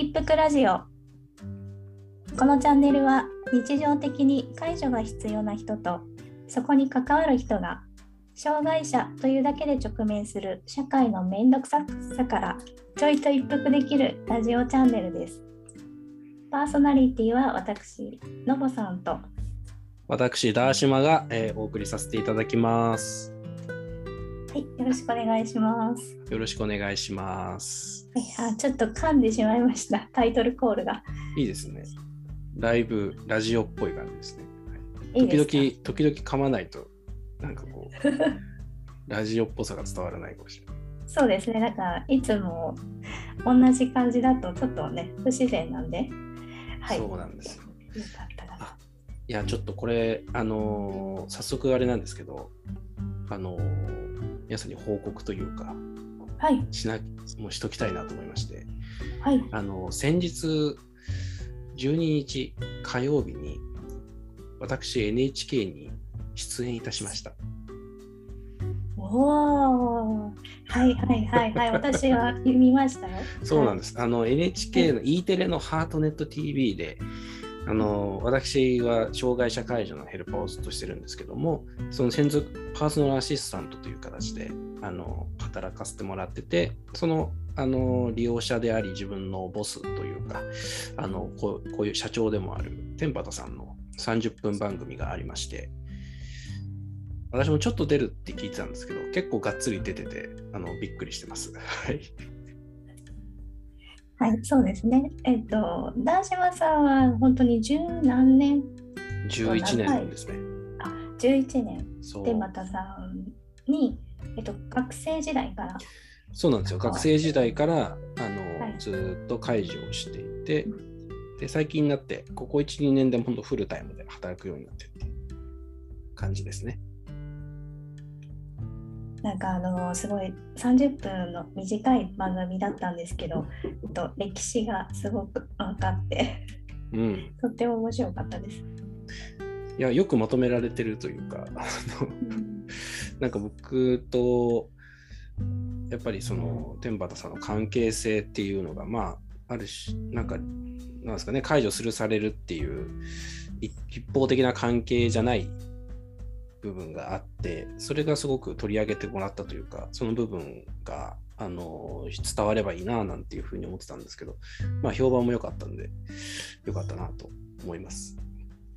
一服ラジオ。このチャンネルは日常的に介助が必要な人とそこに関わる人が障害者というだけで直面する社会の面倒くささからちょいと一服できるラジオチャンネルです。パーソナリティは私のぼさんと。私、ダーシマが、えーお送りさせていただきます。はいよろしくお願いしますよろしくお願いします。はいあちょっと噛んでしまいましたタイトルコールがいいですね。ライブ、ラジオっぽい感じですね。いいですか？時々、時々噛まないと、なんかこう、ラジオっぽさが伝わらないかもしれない。そうですねなんかいつも同じ感じだとちょっとね不自然なんではいそうなんですよ。よかったらあいや、ちょっとこれ、あのー早速あれなんですけど、あのー皆さんに報告というか、はい。しな、もうしときたいなと思いまして、はい。あの先日12日火曜日に私 NHK に出演いたしました。おー。はいはいはいはい。私は見ましたよ。そうなんです。あの NHK の E テレのハートネット TV で、あの私は障害者介助のヘルパーをずっとしてるんですけども、その専属パーソナルアシスタントという形であの働かせてもらってて、そのあの利用者であり自分のボスというか、あのこうこういう社長でもある天畠さんの30分番組がありまして、私もちょっと出るって聞いてたんですけど、結構がっつり出てて、あのびっくりしてます。はい。はいそうですね。えっとダーシマさんは本当に十何年？11年ですね。あ11年。そう。天畠さんに、えっと、学生時代から。そうなんですよ。はい学生時代からあの、はい。ずーっと介助をしていて、で最近になって、ここ1、2年で本当フルタイムで働くようになってって感じですね。なんかあのすごい30分の短い番組だったんですけど、えっと、歴史がすごく分かってうん。とっても面白かったです。いや、よくまとめられてるというか、あのなんか僕と、やっぱりその天畠さんの関係性っていうのが、まあ、あるし、なんか、なんですかね、解除するされるっていう一一方的な関係じゃない部分があって、それがすごく取り上げてもらったというか、その部分が、あの伝わればいいななんていうふうに思ってたんですけど、まあ、評判も良かったんで、良かったなと思います。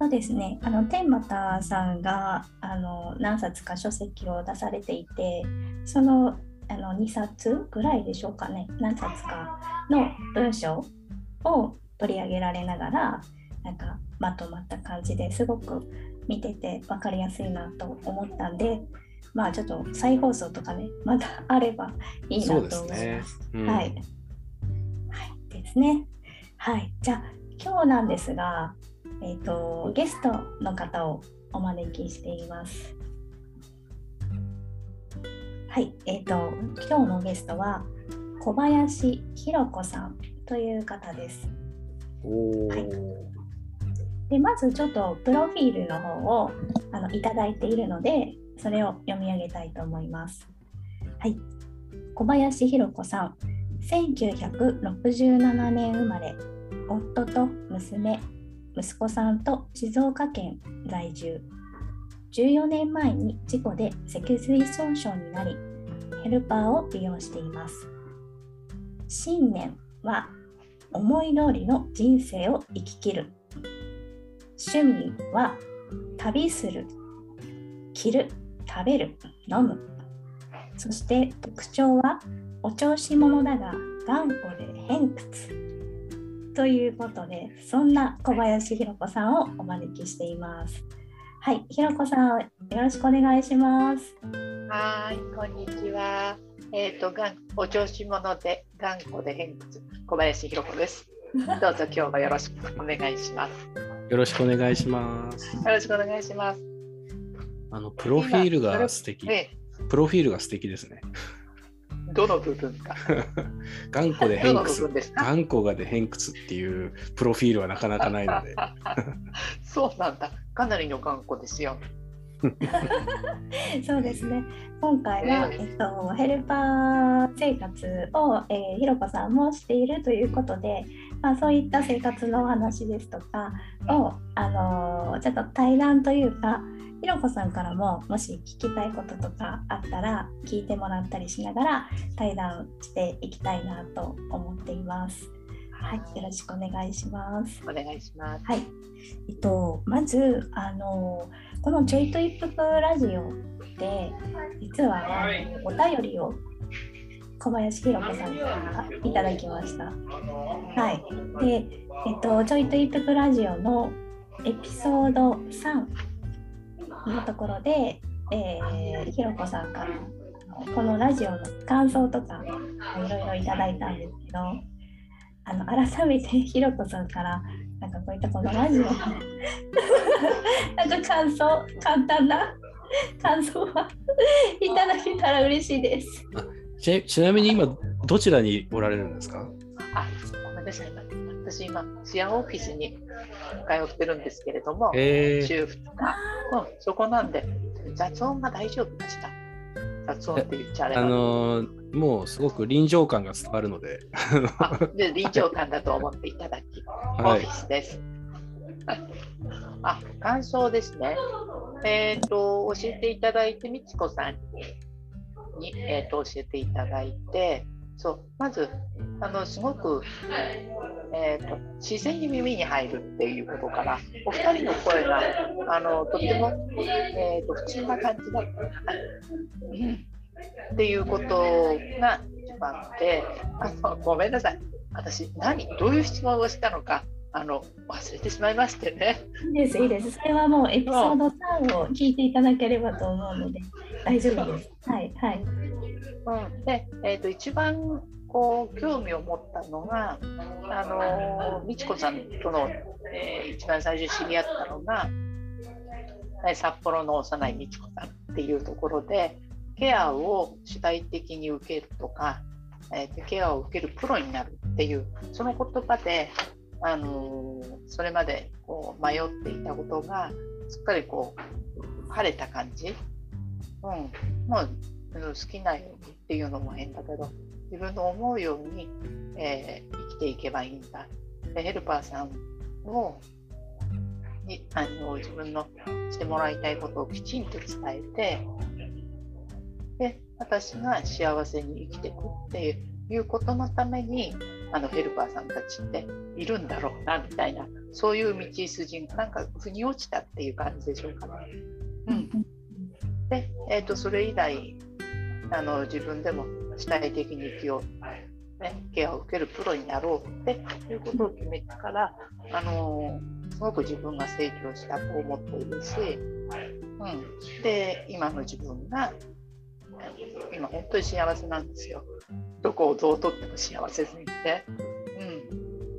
そうですねあの天畠さんがあの何冊か書籍を出されていてそのあの2冊ぐらいでしょうかね何冊かの文章を取り上げられながらなんかまとまった感じですごく見てて分かりやすいなと思ったんでまあちょっと再放送とかねまだあればいいなと思います。ですね。うんはい。はい。ですね。はい。じゃあ、今日なんですが、えっ、と、ゲストの方をお招きしています。はい。えっ、と、今日のゲストは、小林弘子さんという方です。おーはいで、まずちょっとプロフィールの方をあのいただいているので、それを読み上げたいと思います。はい。小林弘子さん、1967年生まれ、夫と娘、息子さんと静岡県在住。14年前に事故で脊髄損傷になり、ヘルパーを利用しています。信念は思い通りの人生を生き切る。趣味は旅する、着る、食べる、飲む。そして特徴はお調子者だが頑固で偏屈。ということで、そんな小林弘子さんをお招きしています。はい、弘子さん、よろしくお願いします。はい、こんにちは。えっ、と、がん、お調子者で頑固で偏屈、小林弘子です。どうぞ今日もよろしくお願いします。よろしくお願いします。よろしくお願いします。あの、プロフィールが素敵。ね、プロフィールが素敵ですね。どの部分か？頑固でどの部偏屈。分ですか？頑固がで偏屈っていうプロフィールはなかなかないので。そうなんだ。かなりの頑固ですよ。そうですね。今回は、ねえっと、ヘルパー生活を、えー、ひろこさんもしているということで、まあ、そういった生活のお話ですとかを、あのちょっと対談というかひろこさんからももし聞きたいこととかあったら聞いてもらったりしながら対談していきたいなと思っています。はい、よろしくお願いします。お願いします。はい、えっとまずあのこのちょいと一服ラジオで実はお便りを小林弘子さんからいただきました。はい。で、えっと、ちょいと一服ラジオのエピソード3のところで、えー、ひろこさんからこのラジオの感想とかいろいろいただいたんですけどあの改めてひろこさんからなんかこういったこのラジオの なんか感想簡単な感想はいただけたら嬉しいです。ちちなみに今どちらにおられるんですか？あごめんなさい私今シェアオフィスに通ってるんですけれども、えー、週2日、うん、そこなんで雑音が大丈夫でした。雑音って言っちゃあれあのー、もうすごく臨場感が伝わるので。で臨場感だと思っていただき、オフィスです、あ感想ですね。えっ、ー、と教えていただいてみちこさんにに、えーと、教えていただいてそうまずあのすごく、えーと、自然に耳に入るっていうことからお二人の声があのとても、えーと、普通な感じだった、っていうことが一番であごめんなさい。私何どういう質問をしたのかあの忘れてしまいましてね。いいです、いいです。それはもうエピソード3を聞いていただければと思うので、大丈夫です。はい、はい。うん、で、えーと、一番こう興味を持ったのが、あの美智子さんとの、えー、一番最初知り合ったのが、札幌の幼い美智子さんっていうところで、ケアを主体的に受けるとか、えー、ケアを受けるプロになるっていう、その言葉で、あのそれまでこう迷っていたことがすっかりこう晴れた感じ、うん、もう好きなようにっていうのも変だけど自分の思うように、えー、生きていけばいいんだ。でヘルパーさんをにあの自分のしてもらいたいことをきちんと伝えてで私が幸せに生きていくっていうことのためにあのヘルパーさんたちっているんだろうなみたいなそういう道筋がなんか腑に落ちたっていう感じでしょうかね。うん、で、えーと、それ以来あの自分でも主体的に生きよう、ね、ケアを受けるプロになろうっていうことを決めてから、あのすごく自分が成長したと思っているし、うん、で今の自分が今本当に幸せなんですよ。どこをどうとっても幸せすぎて、う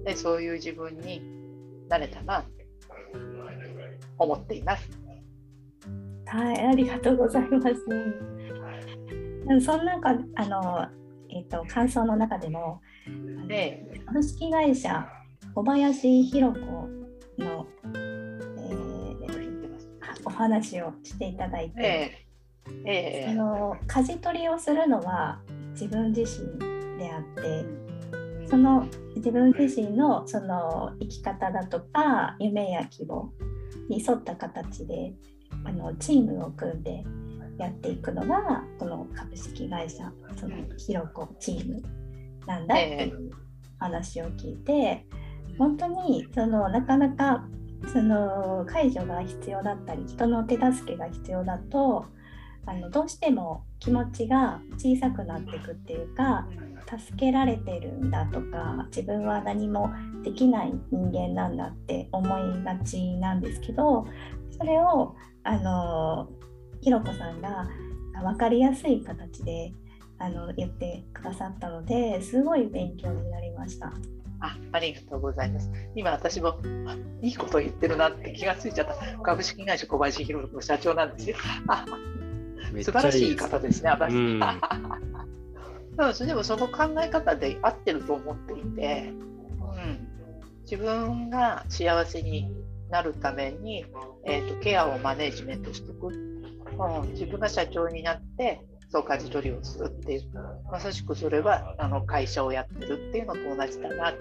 ん、でそういう自分になれたなって思っています。はい、ありがとうございます。その中あの、えーと、感想の中でも、で株式会社小林弘子の、えー、お話をしていただいて、えーえー、その舵取りをするのは自分自身であってその自分自身のその生き方だとか夢や希望に沿った形であのチームを組んでやっていくのがこの株式会社そのひろこチームなんだっていう話を聞いて本当にそのなかなかその介助が必要だったり人の手助けが必要だとあのどうしても気持ちが小さくなっていくっていうか助けられてるんだとか自分は何もできない人間なんだって思いがちなんですけどそれをあのひろこさんが分かりやすい形であの言ってくださったのですごい勉強になりました。あありがとうございます。今私もいいこと言ってるなって気がついちゃった株式会社小林弘子の社長なんですよ。あ素晴らしい方ですね、私。うん、でもその考え方で合ってると思っていて、うん、自分が幸せになるために、えーと、ケアをマネジメントしていく、うん、自分が社長になってそう舵取りをするっていう。まさしくそれはあの会社をやってるっていうのと同じだな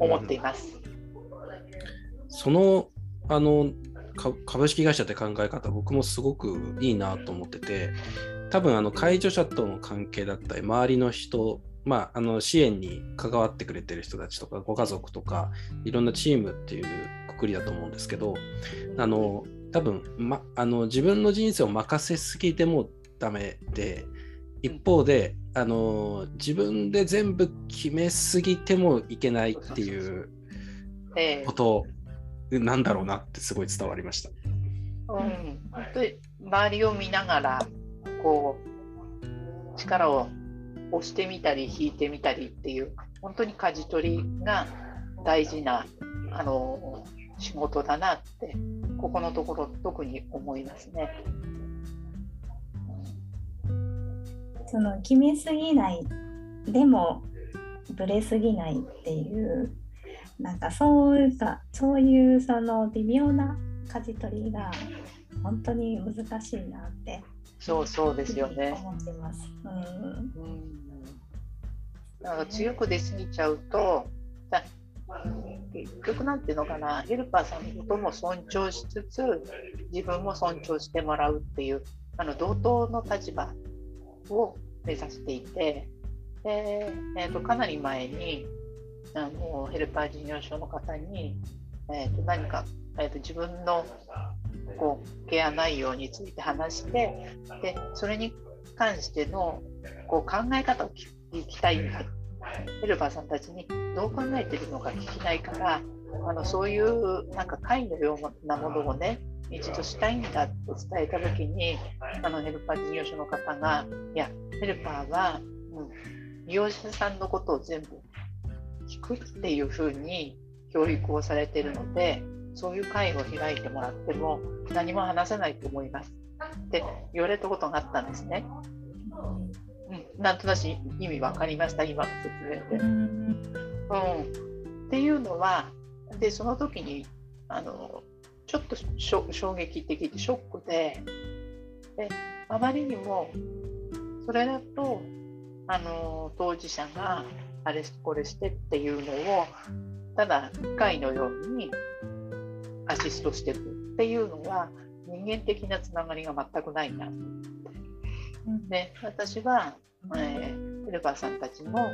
思っています。そのあの株式会社って考え方僕もすごくいいなと思ってて多分あの介助者との関係だったり周りの人まあ、あの支援に関わってくれてる人たちとかご家族とかいろんなチームっていうくくりだと思うんですけどあの多分、ま、あの自分の人生を任せすぎてもダメで一方であの自分で全部決めすぎてもいけないっていうことなんだろうなってすごい伝わりました。うん、本当に周りを見ながらこう力を押してみたり引いてみたりっていう本当に舵取りが大事なあの仕事だなってここのところ特に思いますね。その決めすぎないでもぶれすぎないっていうなんかそういうかそういうその微妙な舵取りが本当に難しいなってそうそうですよね。思ってます。うん。うん、なんか強く出過ぎちゃうと、結局なんていうのかな、ヘルパーさんのことも尊重しつつ、自分も尊重してもらうっていう、あの同等の立場を目指していて、でえーと、かなり前にあのヘルパー事業所の方に、えーと、何か、えーと自分のこうケア内容について話してでそれに関してのこう考え方を聞きたいヘルパーさんたちにどう考えてるのか聞きたいからあのそういうなんか会のようなものをね一度したいんだと伝えた時にあのヘルパー事業所の方がいやヘルパーは、うん、利用者さんのことを全部聞くっていうふうに教育をされてるのでそういう会を開いてもらっても何も話せないと思いますって言われたことがあったんですね。うん、なんとなく意味分かりました今の説明で。うん、っていうのはでその時にあのちょっと衝撃的でショックでであまりにもそれだとあの当事者があれこれしてっていうのをただ機械のようにアシストしていくっていうのは人間的なつながりが全くないなと。思って。で私は、えー、ヘルパーさんたちの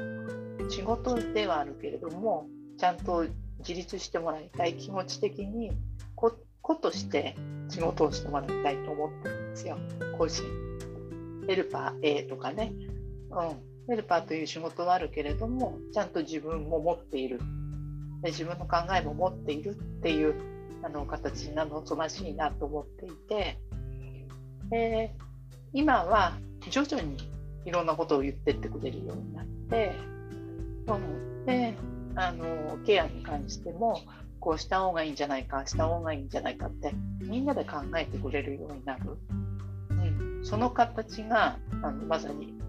仕事ではあるけれどもちゃんと自立してもらいたい気持ち的に子として仕事をしてもらいたいと思ってるんですよ。個人ヘルパー A とかね、うん、ヘルパーという仕事はあるけれどもちゃんと自分も持っている。で自分の考えも持っているっていうあの形が望ましいなと思っていて、えー、今は徐々にいろんなことを言ってってくれるようになって、うん、であのケアに関してもこうした方がいいんじゃないかした方がいいんじゃないかってみんなで考えてくれるようになる、うん、その形があのまさに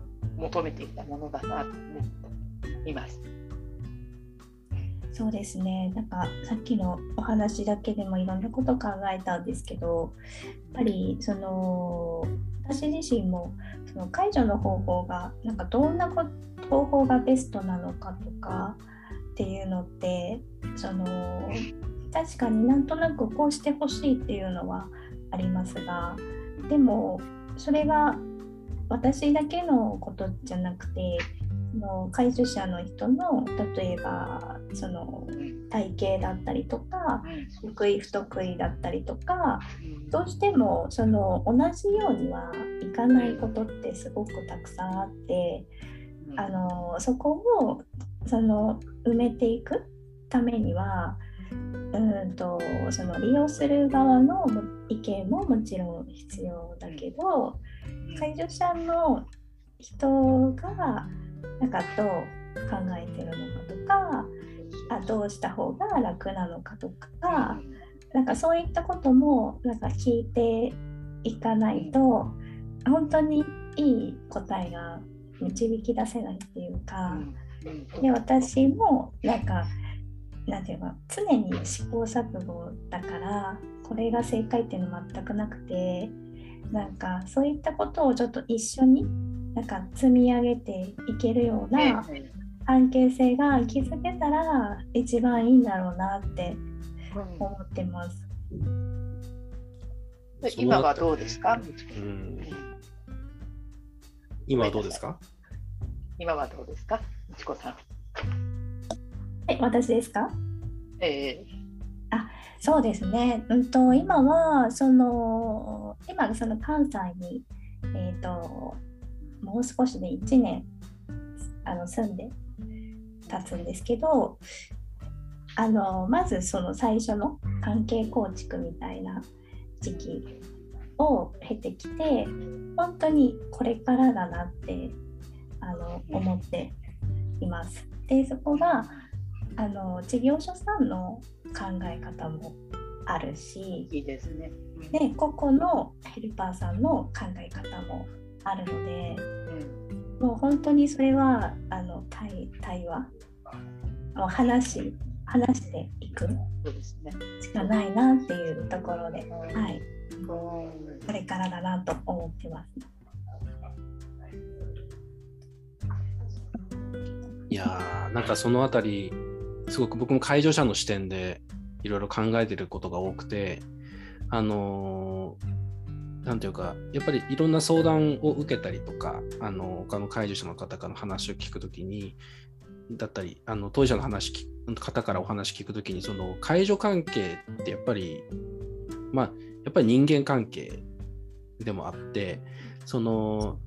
求めていたものだなと思っています。そうですねなんかさっきのお話だけでもいろんなこと考えたんですけどやっぱりその私自身もその解除の方法がなんかどんな方法がベストなのかとかっていうのってその確かになんとなくこうしてほしいっていうのはありますがでもそれが私だけのことじゃなくてその介助者の人の例えばその体型だったりとか得意不得意だったりとかどうしてもその同じようにはいかないことってすごくたくさんあってあのそこをその埋めていくためにはうんとその利用する側の意見ももちろん必要だけど介助者の人がなんかどう考えてるのかとかあどうした方が楽なのかとかなんかそういったこともなんか聞いていかないと本当にいい答えが導き出せないっていうかで私もなんかなんていうか常に試行錯誤だからこれが正解っていうの全くなくてなんかそういったことをちょっと一緒になんか積み上げていけるような関係性が築けたら一番いいんだろうなって思ってます。今はどうですか、うん、今はどうですか？今はどうですか？みちこさん。え、私ですか？えー、あそうですね、うんと、今はその今その関西に、えーと、もう少しで1年あの住んで経つんですけどあのまずその最初の関係構築みたいな時期を経てきて本当にこれからだなってあの思っています。でそこがあの事業所さんの考え方もあるしいいですね、で個々のヘルパーさんの考え方もあるので、うん、もう本当にそれはあの対対話？を話話していくしかないなっていうところで、はい、これからだなと思ってます。いやーなんかそのあたりすごく僕も介助者の視点でいろいろ考えてることが多くてあのー、ていうかやっぱりいろんな相談を受けたりとかあの他の介助者の方からの話を聞くときにだったりあの当事者の話方からお話聞くときにその介助関係ってやっぱりまあやっぱり人間関係でもあってその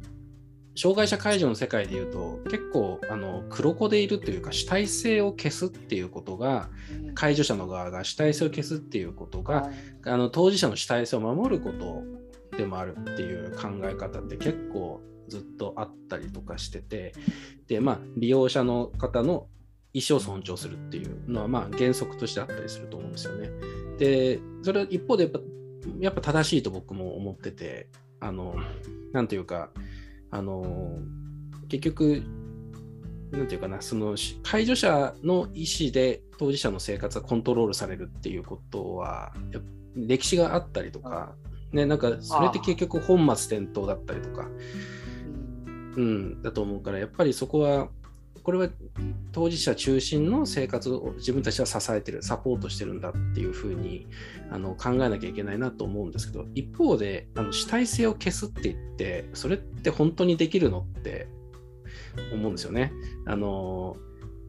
障害者介助の世界でいうと結構あの黒子でいるというか主体性を消すっていうことが介助者の側が主体性を消すっていうことがあの当事者の主体性を守ることでもあるっていう考え方って結構ずっとあったりとかしててでまあ利用者の方の意思を尊重するっていうのはまあ原則としてあったりすると思うんですよね。でそれは一方でやっぱやっぱ正しいと僕も思っててあのなんていうかあの結局なんていうかなその介助者の意思で当事者の生活がコントロールされるっていうことは歴史があったりとか、ね、なんかそれって結局本末転倒だったりとか、うん、だと思うからやっぱりそこはこれは当事者中心の生活を自分たちは支えてるサポートしてるんだっていうふうにあの考えなきゃいけないなと思うんですけど一方であの主体性を消すって言ってそれって本当にできるのって思うんですよね。あの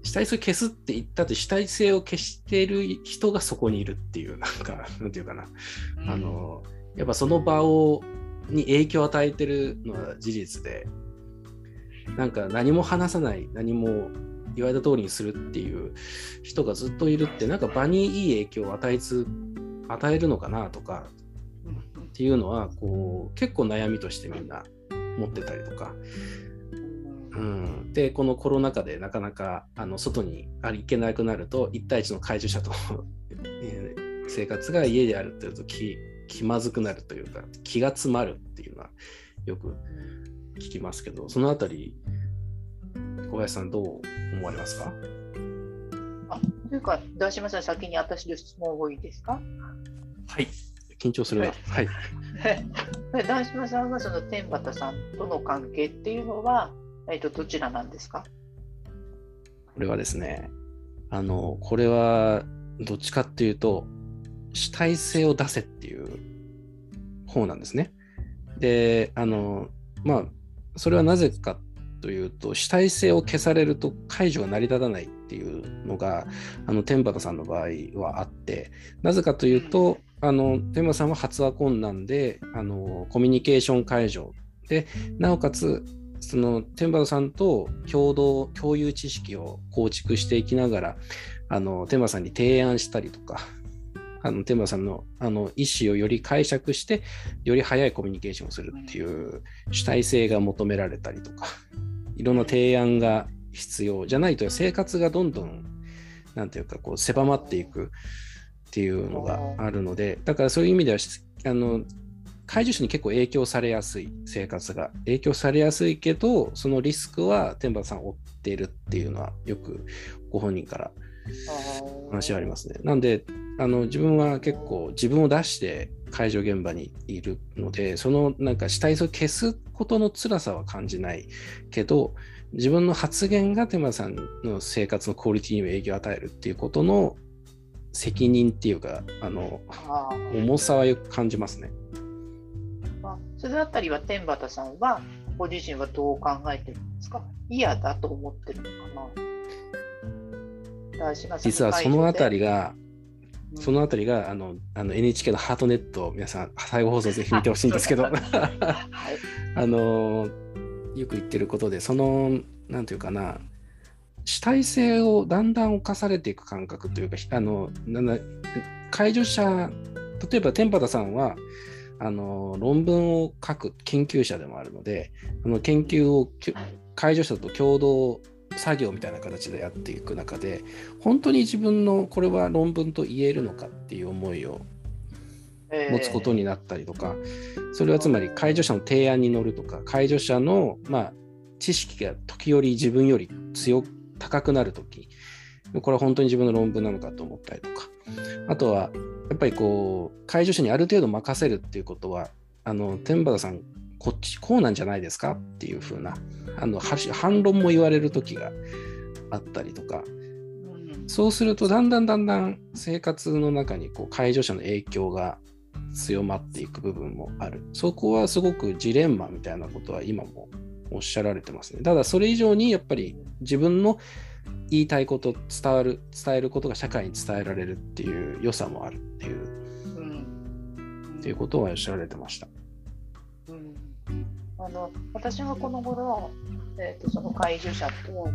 主体性を消すって言ったって主体性を消している人がそこにいるっていうなんかなんていうかな、うん、あのやっぱその場をに影響を与えてるのは事実でなんか何も話さない何も言われた通りにするっていう人がずっといるってなんか場にいい影響を与えつ与えるのかなとかっていうのはこう結構悩みとしてみんな持ってたりとか。うん、でこのコロナ禍でなかなかあの外に行けなくなると1対1の介助者と 生活が家であるっていうと気まずくなるというか気が詰まるっていうのはよく聞きますけど、そのあたり、小林さん、どう思われますか？あというか、大島さん、先に私の質問多いですか？はい、緊張するな。はい。はい、大島さんは、その天畠さんとの関係っていうのは、えっと、どちらなんですか？これはですね、あの、これは、どっちかっていうと、主体性を出せっていう方なんですね。で、あの、まあ、それはなぜかというと主体性を消されると解除が成り立たないっていうのがあの天畠さんの場合はあってなぜかというとあの天畠さんは発話困難であのコミュニケーション解除でなおかつその天畠さんと共同共有知識を構築していきながらあの天畠さんに提案したりとかあの天馬さんのあの意思をより解釈してより早いコミュニケーションをするっていう主体性が求められたりとかいろんな提案が必要じゃないと生活がどんどんなんていうかこう狭まっていくっていうのがあるのでだからそういう意味ではあの介助者に結構影響されやすい生活が影響されやすいけどそのリスクは天馬さんを負っているっていうのはよくご本人から話はありますね。なんであの自分は結構自分を出して介助現場にいるのでそのなんか死体を消すことの辛さは感じないけど自分の発言がテマさんの生活のクオリティにも影響を与えるっていうことの責任っていうかあの重さはよく感じますね。あそれあたりは天畠さんはご自身はどう考えてるんですか？嫌だと思ってるのかな？実はそのあたりが、うん、そのあたりがあのあの NHK のハートネット皆さん最後放送ぜひ見てほしいんですけど、はい、あのよく言ってることでそのなんていうかな主体性をだんだん侵されていく感覚というかあのなん介助者例えば天畠さんはあの論文を書く研究者でもあるのであの研究を介助者と共同作業みたいな形でやっていく中で本当に自分のこれは論文と言えるのかっていう思いを持つことになったりとか、それはつまり介助者の提案に乗るとか介助者の、まあ、知識が時折自分より強高くなる時これは本当に自分の論文なのかと思ったりとか。あとはやっぱりこう介助者にある程度任せるっていうことはあの天畠さんこっちこうなんじゃないですかっていう風なあの反論も言われる時があったりとか。そうするとだんだんだんだん生活の中にこう介助者の影響が強まっていく部分もある。そこはすごくジレンマみたいなことは今もおっしゃられてますね。ただそれ以上にやっぱり自分の言いたいこと伝わる伝えることが社会に伝えられるっていう良さもあるっていう、うん、っていうことはおっしゃられてました。あの私がこの頃、えーと、その介助者と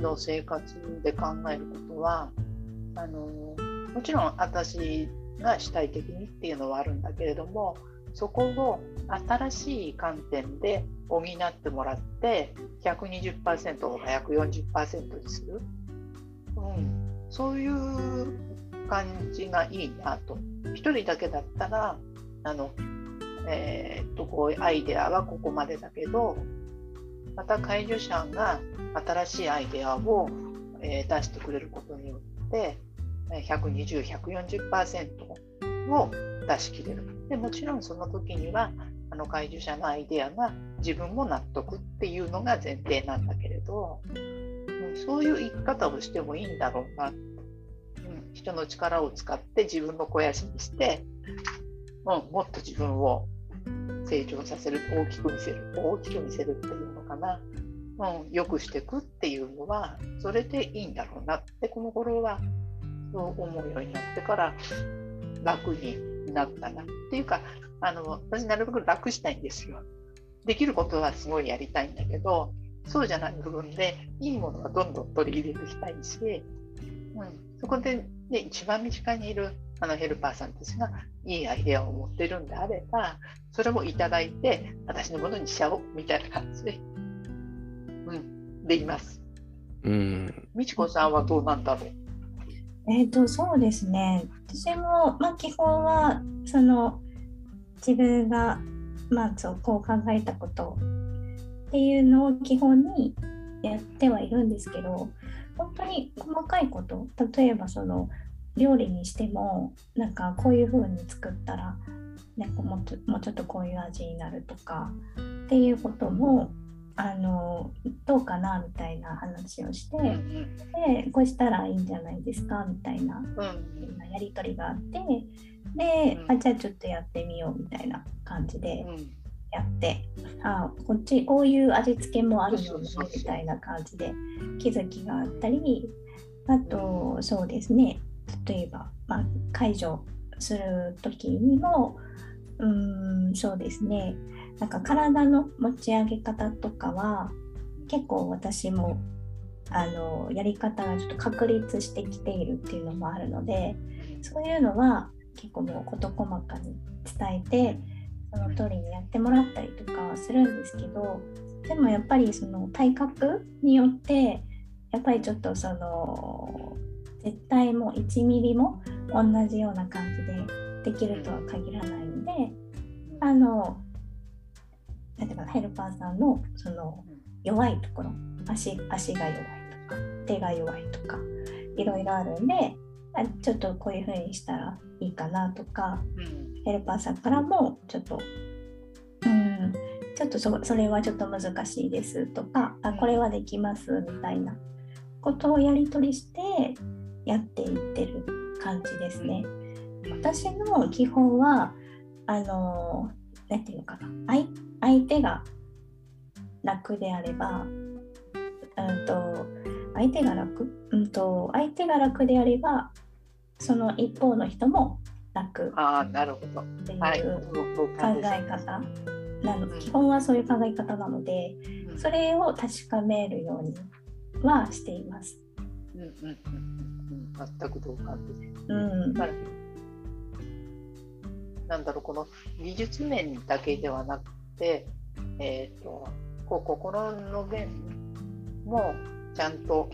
の生活で考えることはあのもちろん私が主体的にっていうのはあるんだけれどもそこを新しい観点で補ってもらって120%を140%にする、うん、そういう感じがいいなと。1人だけだったらあの、えー、っとこうアイデアはここまでだけどまた介助者が新しいアイデアを、えー、出してくれることによって120、140%を出し切れる。でもちろんその時にはあの介助者のアイデアが自分も納得っていうのが前提なんだけれど、そういう生き方をしてもいいんだろうな、うん、人の力を使って自分の肥やしにして、うん、もっと自分を成長させる大きく見せる大きく見せるっていうのかな、うん、よくしていくっていうのはそれでいいんだろうなってこの頃はそう思うようになってから楽になったなっていうかあの私なるべく楽したいんですよ。できることはすごいやりたいんだけどそうじゃない部分でいいものはどんどん取り入れていきたいし、うん、そこで、ね、一番身近にいるあのヘルパーさんたちがいいアイデアを持ってるんであればそれもいただいて私のものにしちゃおうみたいな感じで、うん、できます。うん。美智子さんはどうなんだろう？えっ、ー、とそうですね私も、まあ、基本はその自分が、まあ、そうこう考えたことっていうのを基本にやってはいるんですけど本当に細かいこと例えばその料理にしてもなんかこういう風に作ったらなんかもうちょっとこういう味になるとかっていうこともあのどうかなみたいな話をして、でこうしたらいいんじゃないですかみたいな、やり取りがあってで、あじゃあちょっとやってみようみたいな感じでやって、あこっちこういう味付けもあるよねみたいな感じで気づきがあったりあとそうですね例えば、まあ、解除する時にもうんそうですね。なんか体の持ち上げ方とかは結構私もあのやり方がちょっと確立してきているっていうのもあるのでそういうのは結構もう事細かに伝えてその通りにやってもらったりとかはするんですけどでもやっぱりその体格によってやっぱりちょっとその絶対もう1ミリも同じような感じでできるとは限らないのであの例えばヘルパーさんのその弱いところ足足が弱いとか手が弱いとかいろいろあるんでちょっとこういうふうにしたらいいかなとか、うん、ヘルパーさんからもちょっとうんちょっとそそれはちょっと難しいですとかあこれはできますみたいなことをやり取りしてやっていってる感じですね。私の基本はあの何て言うのかな。相相手が楽であれば、うんと、相手が楽、うんと、相手が楽であればその一方の人も楽あなるほど。っていう考え方なの、基本はそういう考え方なので、それを確かめるようにはしています。うんうんうんうん、全く同感です。うん、なんだろうこの技術面だけではなくて、えーと、こう心の面もちゃんと、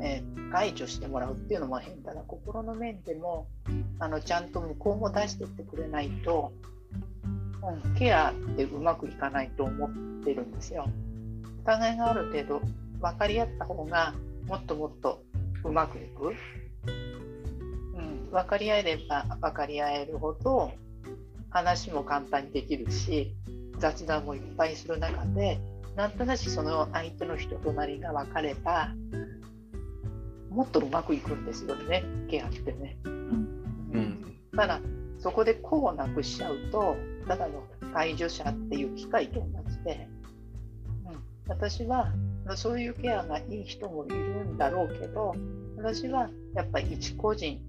えー、解除してもらうっていうのも変だな心の面でもあのちゃんと向こうも出してってくれないと、うん、ケアってうまくいかないと思ってるんですよ。お互いがある程度分かり合った方がもっともっとうまくいく？うん、分かり合えれば分かり合えるほど話も簡単にできるし雑談もいっぱいする中でなんとなくその相手の人となりが分かればもっとうまくいくんですよねケアってね。うん、ただそこでこうなくしちゃうとただの介助者っていう機会と同じで、うん、私はそういうケアがいい人もいるんだろうけど私はやっぱり一個人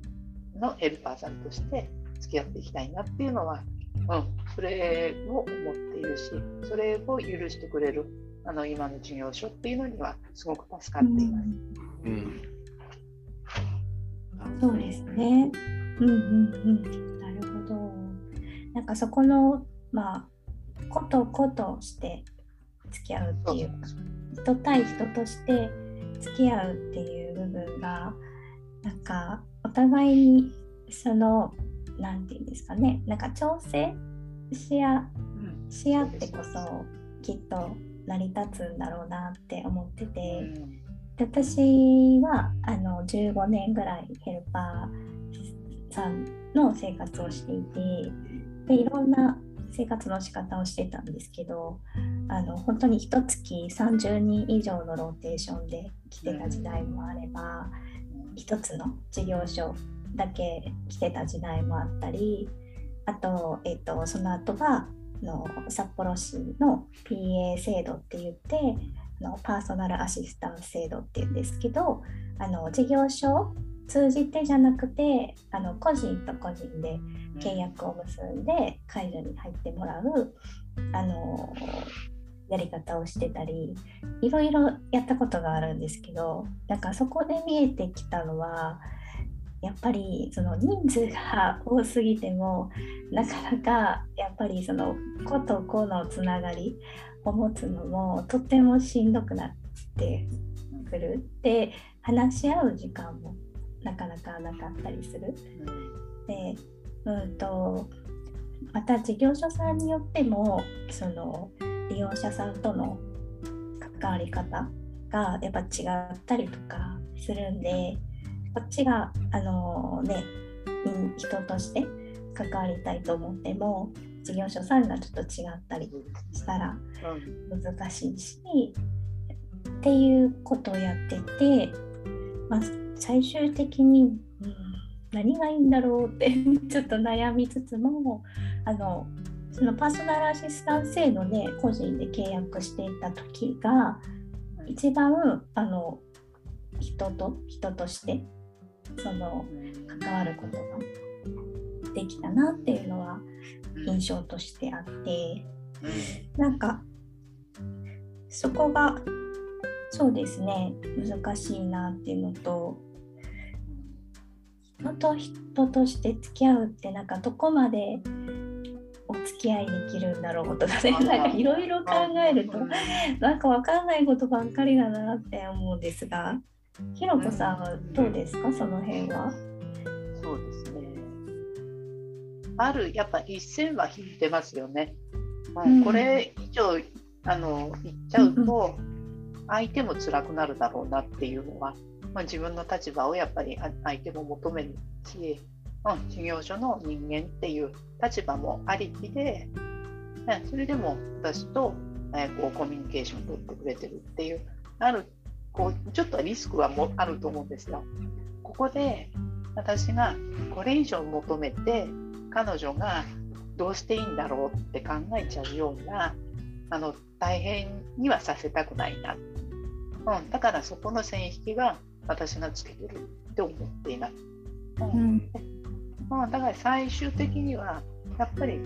のヘルパーさんとして付き合っていきたいなっていうのは、うん、それを思っているしそれを許してくれるあの今の事業所っていうのにはすごく助かっています。うん、うん、そうですね。うんうんうん。なるほど。なんかそこのまあことことして付き合うっていう人対人として付き合うっていう部分がなんかお互いにその何て言うんですかねなんか調整し合し合ってこそきっと成り立つんだろうなって思ってて、で私はあの15年ぐらいヘルパーさんの生活をしていてでいろんな生活の仕方をしてたんですけどあの本当に一月30人以上のローテーションで来てた時代もあれば一つの事業所だけ来てた時代もあったりあと,、えーと、その後はの札幌市の PA 制度って言ってのパーソナルアシスタント制度っていうんですけどあの事業所通じてじゃなくてあの個人と個人で契約を結んで解除に入ってもらうあのやり方をしてたりいろいろやったことがあるんですけどなんかそこで見えてきたのはやっぱりその人数が多すぎてもなかなかやっぱりその子と子のつながりを持つのもとってもしんどくなってくるで話し合う時間もなかなかなかったりする。でうんとまた事業所さんによってもその利用者さんとの関わり方がやっぱ違ったりとかするんでこっちがあのね人として関わりたいと思っても事業所さんがちょっと違ったりしたら難しいし、っていうことをやってて、まあ、最終的に、うん、何がいいんだろうって ちょっと悩みつつもあのそのパーソナルアシスタント制度で個人で契約していた時が一番あの人と人としてその関わることができたなっていうのは印象としてあって。なんかそこがそうですね難しいなっていうのと人と人として付き合うってなんかどこまでお付き合いできるんだろうとかね。なんかいろいろ考えるとなんか分かんないことばっかりだなって思うんですが。ひろこさんはどうですか？その辺は。そうですね。あるやっぱ一線は引いてますよね。まあ、これ以上あの言っちゃうと相手も辛くなるだろうなっていうのは、まあ、自分の立場をやっぱり相手も求めるし、うん、事業所の人間っていう立場もありきでね、それでも私と、え、こうコミュニケーションを取ってくれてるっていうあるこうちょっとリスクはもあると思うんですよ。ここで私がこれ以上求めて彼女がどうしていいんだろうって考えちゃうようなあの大変にはさせたくないな、うん、だからそこの線引きは私がつけてるって思っています。うん、まあ、だから最終的にはやっぱり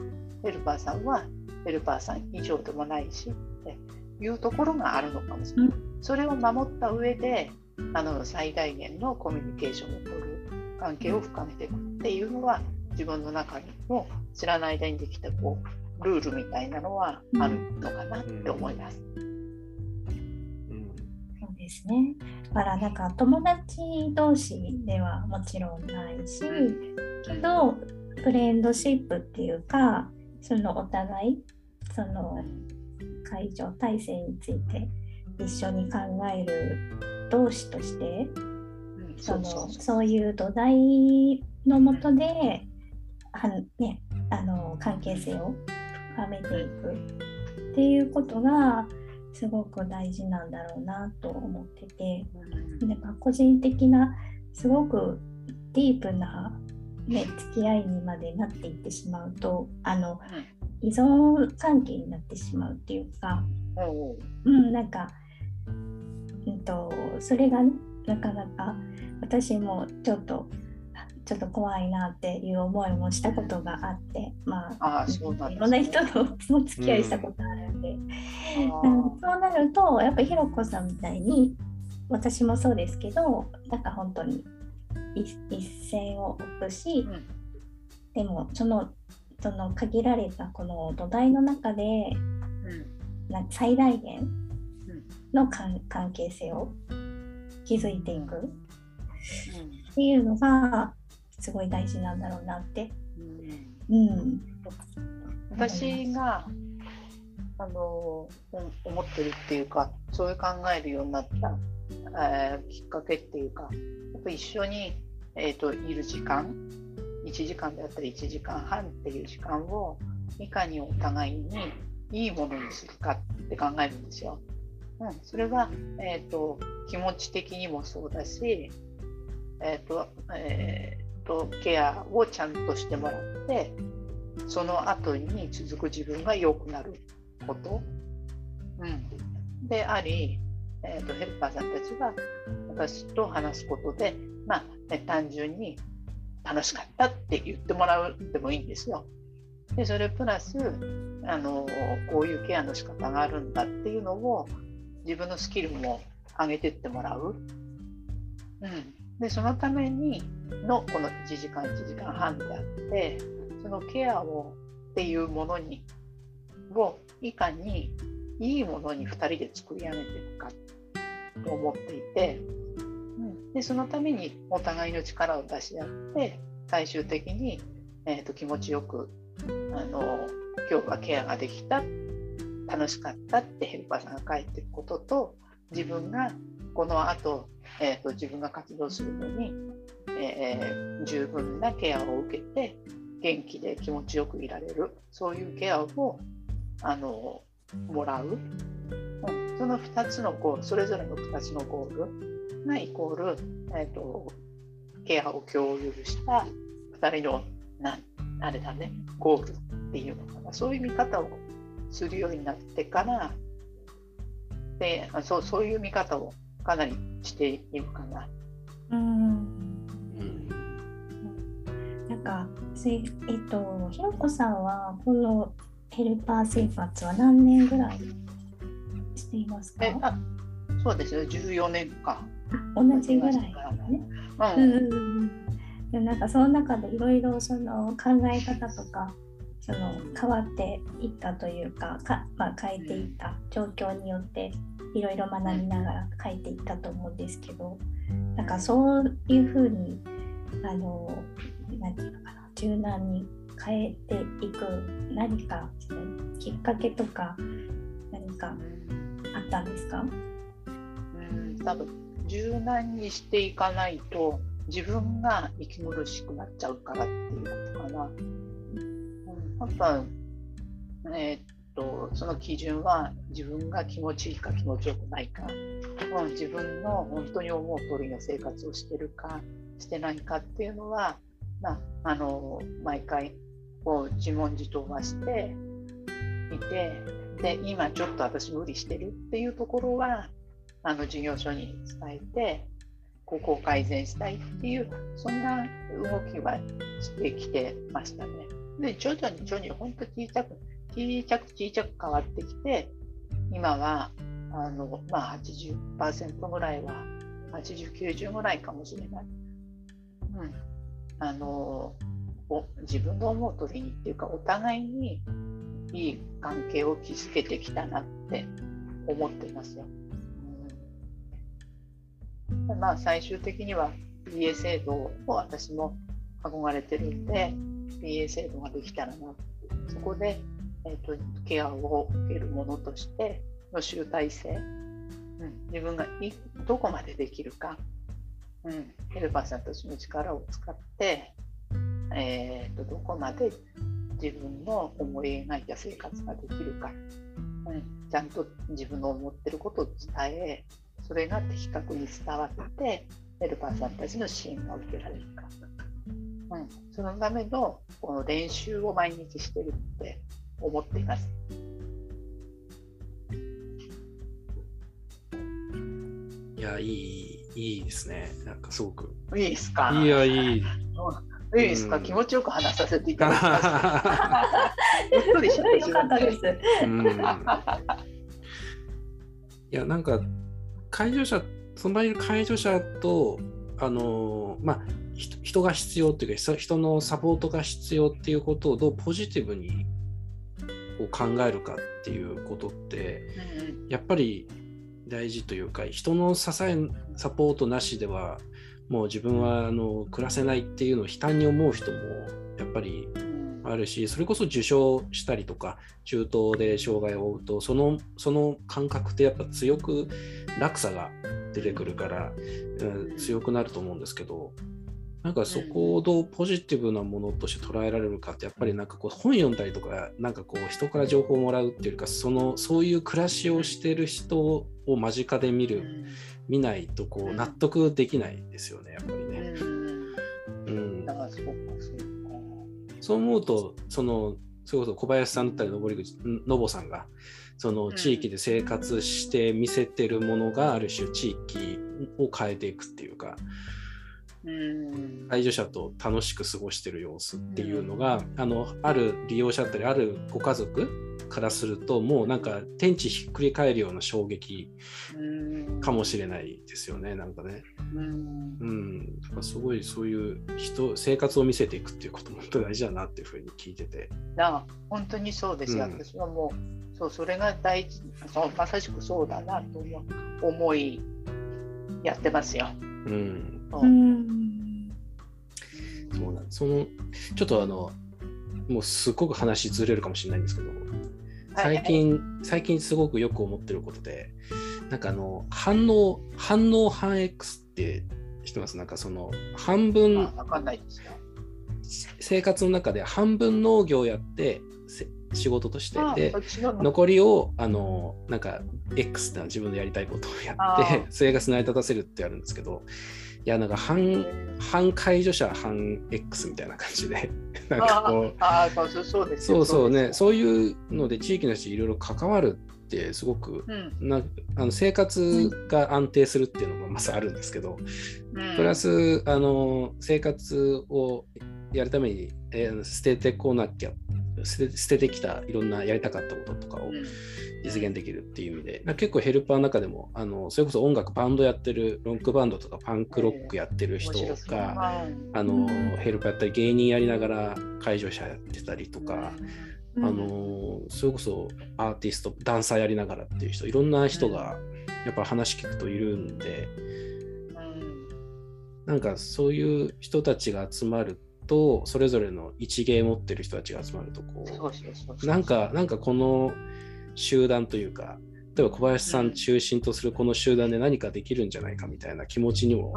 ヘルパーさんはヘルパーさん以上でもないしっていうところがあるのかもしれない。うん、それを守った上であの最大限のコミュニケーションを取る関係を深めていくっていうのは自分の中にも知らない間にできたこうルールみたいなのはあるのかなって思います。ですね。だからなんか友達同士ではもちろんないし、けどフレンドシップっていうかそのお互いその会場体制について一緒に考える同士としてそのそういう土台のもとでは、ね、あの関係性を深めていくっていうことがすごく大事なんだろうなと思ってて、なんか個人的なすごくディープな、ね、付き合いにまでなっていってしまうとあの、依存関係になってしまうっていうか、うん、なんか、うんと、それがねなかなか私もちょっとちょっと怖いなっていう思いもしたことがあってまあそういろんな人とお付き合いしたことあるんで、うん、そうなるとやっぱりひろこさんみたいに私もそうですけどなんか本当に一線を置くし、うん、でもそのその限られたこの土台の中で、うん、最大限の関係性を築いていくっていうのがすごい大事なんだろうなって。うん、うん、私があの思ってるっていうかそういう考えるようになった、えー、きっかけっていうかやっぱ一緒に、えーと、いる時間1時間であったり1時間半っていう時間をいかにお互いにいいものにするかって考えるんですよ。うん、それは、えーと、気持ち的にもそうだし、えーとえーと、ケアをちゃんとしてもらってその後に続く自分が良くなること、うん、であり、えーと、ヘルパーさんたちが私と話すことで、まあね、単純に楽しかったって言ってもらうでもいいんですよ。でそれプラスあのこういうケアの仕方があるんだっていうのを自分のスキルも上げてってもらう。うん、でそのためにのこの1時間1時間半であってそのケアをっていうものにをいかにいいものに2人で作り上げていくかと思っていて、うん、でそのためにお互いの力を出し合って最終的に、えーと、気持ちよくあの今日はケアができた楽しかったってヘルパーさんが帰っていくことと自分がこの後えーと、自分が活動するのに、えー、十分なケアを受けて元気で気持ちよくいられる。そういうケアをあのもらう、うん、その2つのゴールそれぞれの2つのゴール。がイコール、えーと、ケアを共有した2人のなあれだねゴールっていうのかな。そういう見方をするようになってからでそうそういう見方をかなりしているかな。うん、なんかえっとひろこさんはこのヘルパー生活は何年ぐらいしていますか？あそうですよ14年か。同じぐらいね。うん。うんでなんかその中でいろいろその考え方とかその変わっていったというかか、まあ、変えていった状況によっていろいろ学びながら書いていったと思うんですけどなんかそういうふうにあの何て言うのかな柔軟に変えていく何かきっかけとか何かあったんですか？うん多分柔軟にしていかないと自分が息苦しくなっちゃうからっていうことかな。やっぱえーっとその基準は自分が気持ちいいか気持ちよくないか、うん、自分の本当に思う通りの生活をしてるかしてないかっていうのは、まあ、あの毎回こう自問自答はしていてで今ちょっと私無理してるっていうところはあの事業所に伝えてここを改善したいっていうそんな動きはしてきてましたね。で徐々に徐々に本当小さく小さく小さく変わってきて今はあの、まあ、80%ぐらいは8090ぐらいかもしれない。うんあのお自分の思う通りにっていうかお互いにいい関係を築けてきたなって思ってますよ。うん、まあ最終的には PA 制度を私も憧れてるんで PA 制度ができたらなそこで、えーと、ケアを受けるものとしての集大成、うん、自分がいどこまでできるか、うん、ヘルパーさんたちの力を使ってえーと、どこまで自分の思い描いた生活ができるか、うん、ちゃんと自分の思ってることを伝えそれが的確に伝わってヘルパーさんたちの支援が受けられるか、うん、そのためのこの練習を毎日してるって思っています。いや、いい、いいですね。なんかすごく。いいですか？いや、いい。いいですか、うん、気持ちよく話させていただきます。ゆっくりしてしまったです。いや、なんか、介助者、その場にいる介助者と、あのまあ、人が必要っていうか、人のサポートが必要っていうことをどうポジティブにこう考えるかっていうことって、うん、やっぱり大事というか、人の支え、サポートなしでは、もう自分はあの暮らせないっていうのを悲嘆に思う人もやっぱりあるしそれこそ受賞したりとか中東で障害を負うとそのその感覚ってやっぱ強く落差が出てくるから、うん、強くなると思うんですけどなんかそこをどうポジティブなものとして捉えられるかってやっぱりなんかこう本読んだりとかなんかこう人から情報をもらうっていうかそのそういう暮らしをしてる人を間近で見る見ないとこう納得できないですよね、やっぱりね。うん。だからそうか、そうか。そう思うと、その、それこそ小林さんだったり、登口、のぼさんが、その地域で生活して見せてるものがある種地域を変えていくっていうか、介助者と楽しく過ごしてる様子っていうのが、あのある利用者だったりあるご家族からするともうなんか天地ひっくり返るような衝撃かもしれないですよねなんかね。うん、うん、すごいそういう人生活を見せていくっていうことも本当大事だなっていうふうに聞いてて。あ本当にそうです。よ、うん、私はもうそうそれが大事そうまさしくそうだなと思いやってますよ。うん、うん、そうなんそのちょっとあのもうすごく話ずれるかもしれないんですけど最近、はい。最近すごくよく思ってることで、なんかあの、反応、反応反 X って知ってます？なんかその、半分、生活の中で半分農業やって、仕事としてで残りをあのなんか X ってのは自分のやりたいことをやって 生活成り立たせるってやるんですけどいやなんか反反介助者反 X みたいな感じで なんかこうあそうそうですそうそうねそういうので地域の人いろいろ関わるってすごく、うん、なあの生活が安定するっていうのがまずあるんですけど、うん、プラスあの生活をやるために、えー、捨ててこなきゃ捨て捨ててきたいろんなやりたかったこととかを、うん。実現できるっていう意味で、結構ヘルパーの中でもあのそれこそ音楽バンドやってるロックバンドとかパンクロックやってる人が、あのヘルパーやったり芸人やりながら介助者やってたりとか、あのそれこそアーティストダンサーやりながらっていう人いろんな人がやっぱ話聞くといるんで、なんかそういう人たちが集まるとそれぞれの一芸持ってる人たちが集まるとこうなんかなんかこの集団というか例えば小林さん中心とするこの集団で何かできるんじゃないかみたいな気持ちにも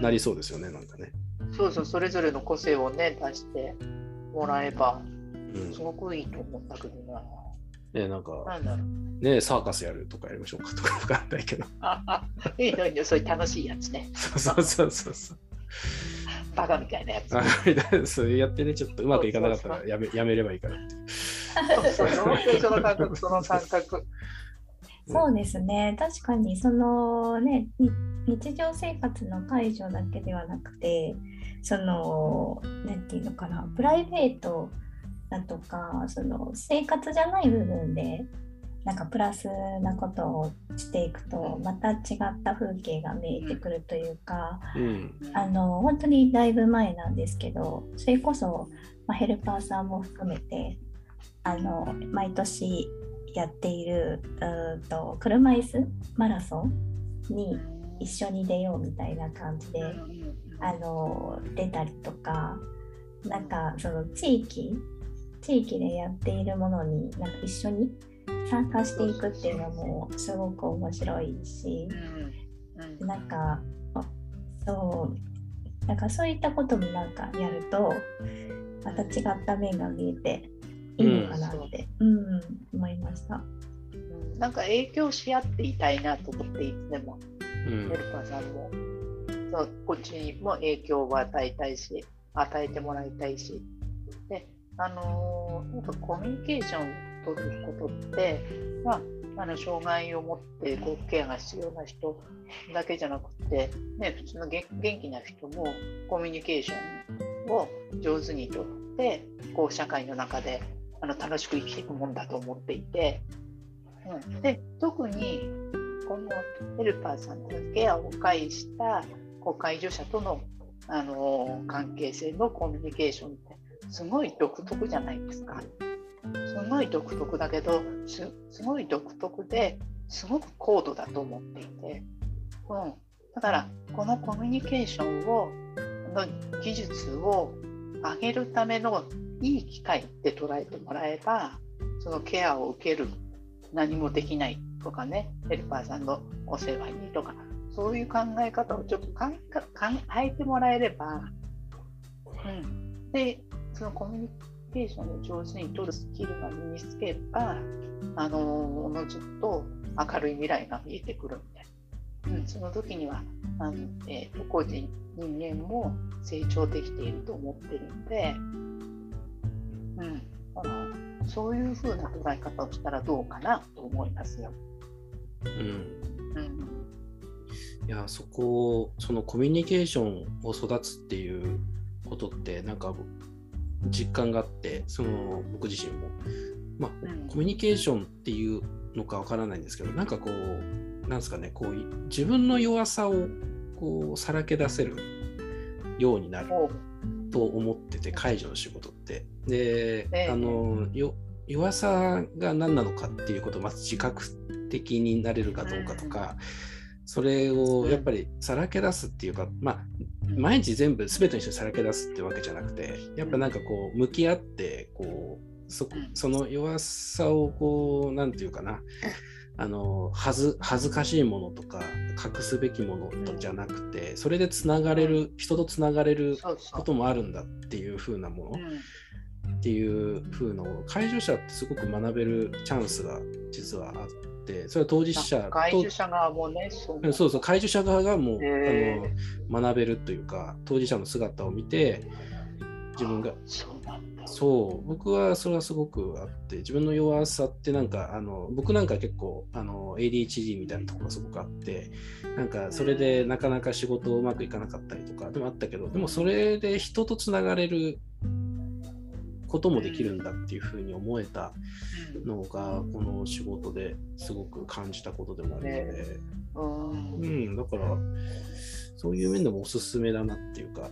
なりそうですよね、うん、なんかね。そうそうそれぞれの個性をね出してもらえばすごくいいと思うんだけどな。ね、なんか。ね、サーカスやるとかやりましょうかとかわかんないけど。あ、あ、いいのいいの、そういう楽しいやつね。そうそうそうそう。バカみたいなやつ。そうやってね、ちょっとうまくいかなかったらやめやめればいいからって。その感覚、その感覚。そうですね確かにそのねに日常生活の介助だけではなくてその何て言うのかなプライベートだとかその生活じゃない部分でなんかプラスなことをしていくとまた違った風景が見えてくるというか、うん。あの本当にだいぶ前なんですけどそれこそ、まあ、ヘルパーさんも含めてあの毎年やっているうと車椅子マラソンに一緒に出ようみたいな感じであの出たりとかなんかその地域地域でやっているものになんか一緒に参加していくっていうのもすごく面白いし。うん。なんかあそう。なんかそういったこともなんかやるとまた違った面が見えていいのかなって、うん思いました。うん。なんか影響し合っていたいなと思っていつでもうん。ヘルパーさんも。そうこっちにも影響を与えたいし与えてもらいたいし。であのーなんかコミュニケーション取ることって、まあ、あの障害を持ってこうケアが必要な人だけじゃなくて、ね、普通の元気な人もコミュニケーションを上手にとってこう社会の中であの楽しく生きていくもんだと思っていて、うん、で特にこのヘルパーさんのケアを介したこう介助者との、あの関係性のコミュニケーションってすごい独特じゃないですか。すごい独特だけどすすごい独特ですごく高度だと思っていて、うん、だからこのコミュニケーションをの技術を上げるためのいい機会って捉えてもらえばそのケアを受ける何もできないとかねヘルパーさんのお世話にとかそういう考え方をちょっとかんか考えてもらえれば、うん、でそのコミュニケーションを上手に取るスキルが身につければあのおのずと明るい未来が見えてくるみたいな、うん、その時にはあの、えーと個人人間も成長できていると思ってるんで、うん、だからそういうふうな捉え方をしたらどうかなと思いますよ。うん。うん。いやそこそのコミュニケーションを育つっていうことってなんか実感があってその僕自身も。まあうん。コミュニケーションっていうのかわからないんですけどなんかこうなんですかねこうい自分の弱さをこうさらけ出せるようになると思ってて介助の仕事って。で、ええ。あのよ弱さが何なのかっていうことをまず自覚的になれるかどうかとか、それをやっぱりさらけ出すっていうか、まあ毎日全部全ての人にさらけ出すってわけじゃなくてやっぱなんかこう向き合ってこうそうん。その弱さをこうなんていうかなあの恥ず恥ずかしいものとか隠すべきものとじゃなくてそれでつながれる人とつながれることもあるんだっていう風なものうん。っていう風のを介助者ってすごく学べるチャンスが実はあってそれは当事者と介助者側もね、そう。うんそうそう介助者側がもう、へあの学べるというか当事者の姿を見て自分が。そう僕はそれはすごくあって自分の弱さってなんかあの僕なんか結構あの ADHD みたいなところがすごくあってなんかそれでなかなか仕事うまくいかなかったりとかでもあったけどでもそれで人とつながれることもできるんだっていうふうに思えたうん。のがこの仕事ですごく感じたことでもあるので、うん。うん、だからそういう面でもおすすめだなっていうか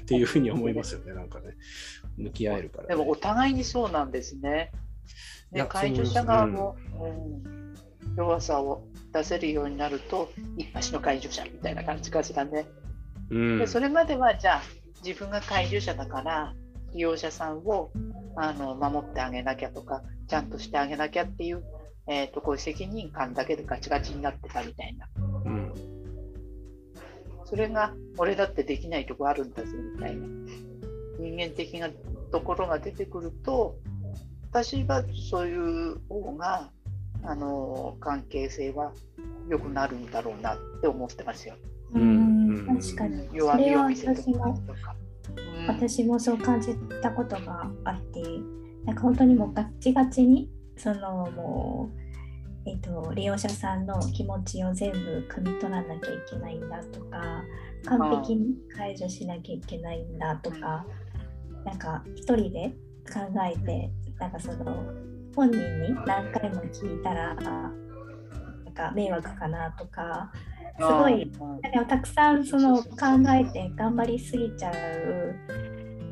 っていうふうに思いますよねなんかね。向き合えるから、ね、でもお互いにそうなんですね。いやで介助者側も、うん弱さを出せるようになると一発の介助者みたいな感じかしらね。うん。でそれまではじゃあ自分が介助者だから利用者さんをあの守ってあげなきゃとかちゃんとしてあげなきゃっていう、えー、とこういう責任感だけでガチガチになってたみたいな。うんそれが俺だってできないとこあるんだぞみたいな人間的なところが出てくると私はそういう方があの関係性は良くなるんだろうなって思ってますよ。うん、確かに。弱みを見せても私もそう感じたことがあって、なんか本当にもうガチガチにそのもう。えーと、利用者さんの気持ちを全部汲み取らなきゃいけないんだとか完璧に解除しなきゃいけないんだとかなんか一人で考えてなんかその本人に何回も聞いたらなんか迷惑かなとかすごい。たくさんその考えて頑張りすぎちゃう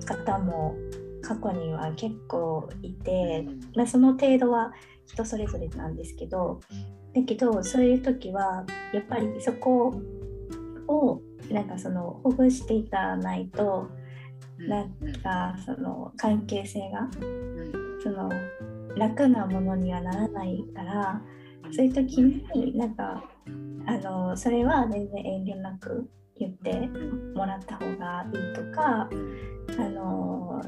方も過去には結構いて、まあ、その程度は人それぞれなんですけどだけどそういう時はやっぱりそこをなんかそのほぐしていかないとなんかその関係性がその楽なものにはならないからそういう時になんかあのそれは全然遠慮なく言ってもらった方がいいとかあの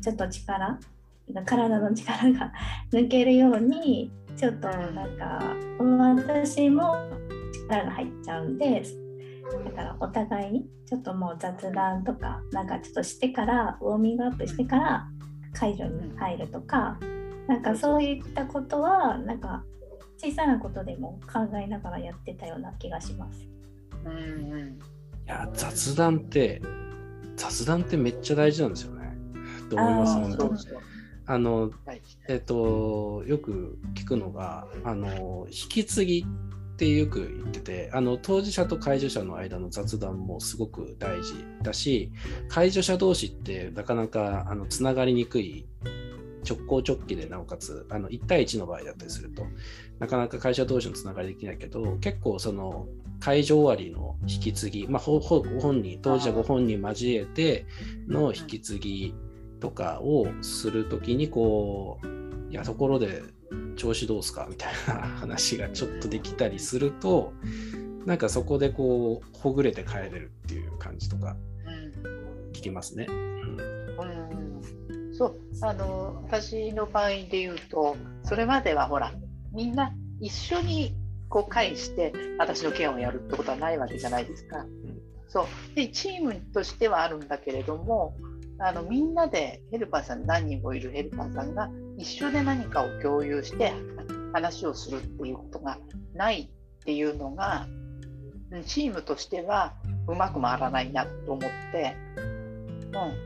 ちょっと力体の力が 抜けるようにちょっとなんか私も力が入っちゃうんでだからお互いにちょっともう雑談とかなんかちょっとしてからウォーミングアップしてから解除に入るとかなんかそういったことはなんか小さなことでも考えながらやってたような気がします。うんうん、いや雑談って雑談ってめっちゃ大事なんですよね。と思います？本当。あの、えっ、ー、と、よく聞くのが、あの、引き継ぎってよく言ってて、あの、当事者と介助者の間の雑談もすごく大事だし、介助者同士ってなかなか、あの、つながりにくい直行直帰でなおかつあの1対1の場合だったりするとなかなか会社同士のつながりできないけど結構その会場終わりの引き継ぎ、まあ、ご本人当事者ご本人交えての引き継ぎとかをするときにこういやところで調子どうすかみたいな話がちょっとできたりするとなんかそこでこうほぐれて帰れるっていう感じとか聞きますね。うんうん、そうあの私の場合で言うとそれまではほらみんな一緒にこう返して私のケアをやるってことはないわけじゃないですか。うん、そう。でチームとしてはあるんだけれどもあのみんなでヘルパーさん何人もいるヘルパーさんが一緒で何かを共有して話をするっていうことがないっていうのがチームとしてはうまく回らないなと思って、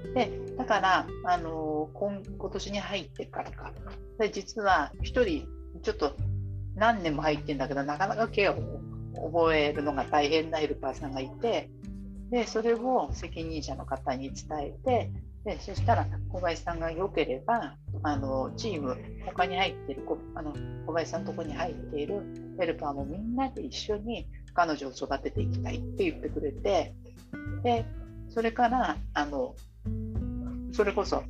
うん、でだからあの今今年に入ってからか。で実は1人ちょっと何年も入ってんだけどなかなかケアを覚えるのが大変なヘルパーさんがいてでそれを責任者の方に伝えてでそしたら小林さんが良ければあのチーム他に入ってるあの小林さんのとこに入っているヘルパーもみんなで一緒に彼女を育てていきたいって言ってくれてでそれからあのそれこそ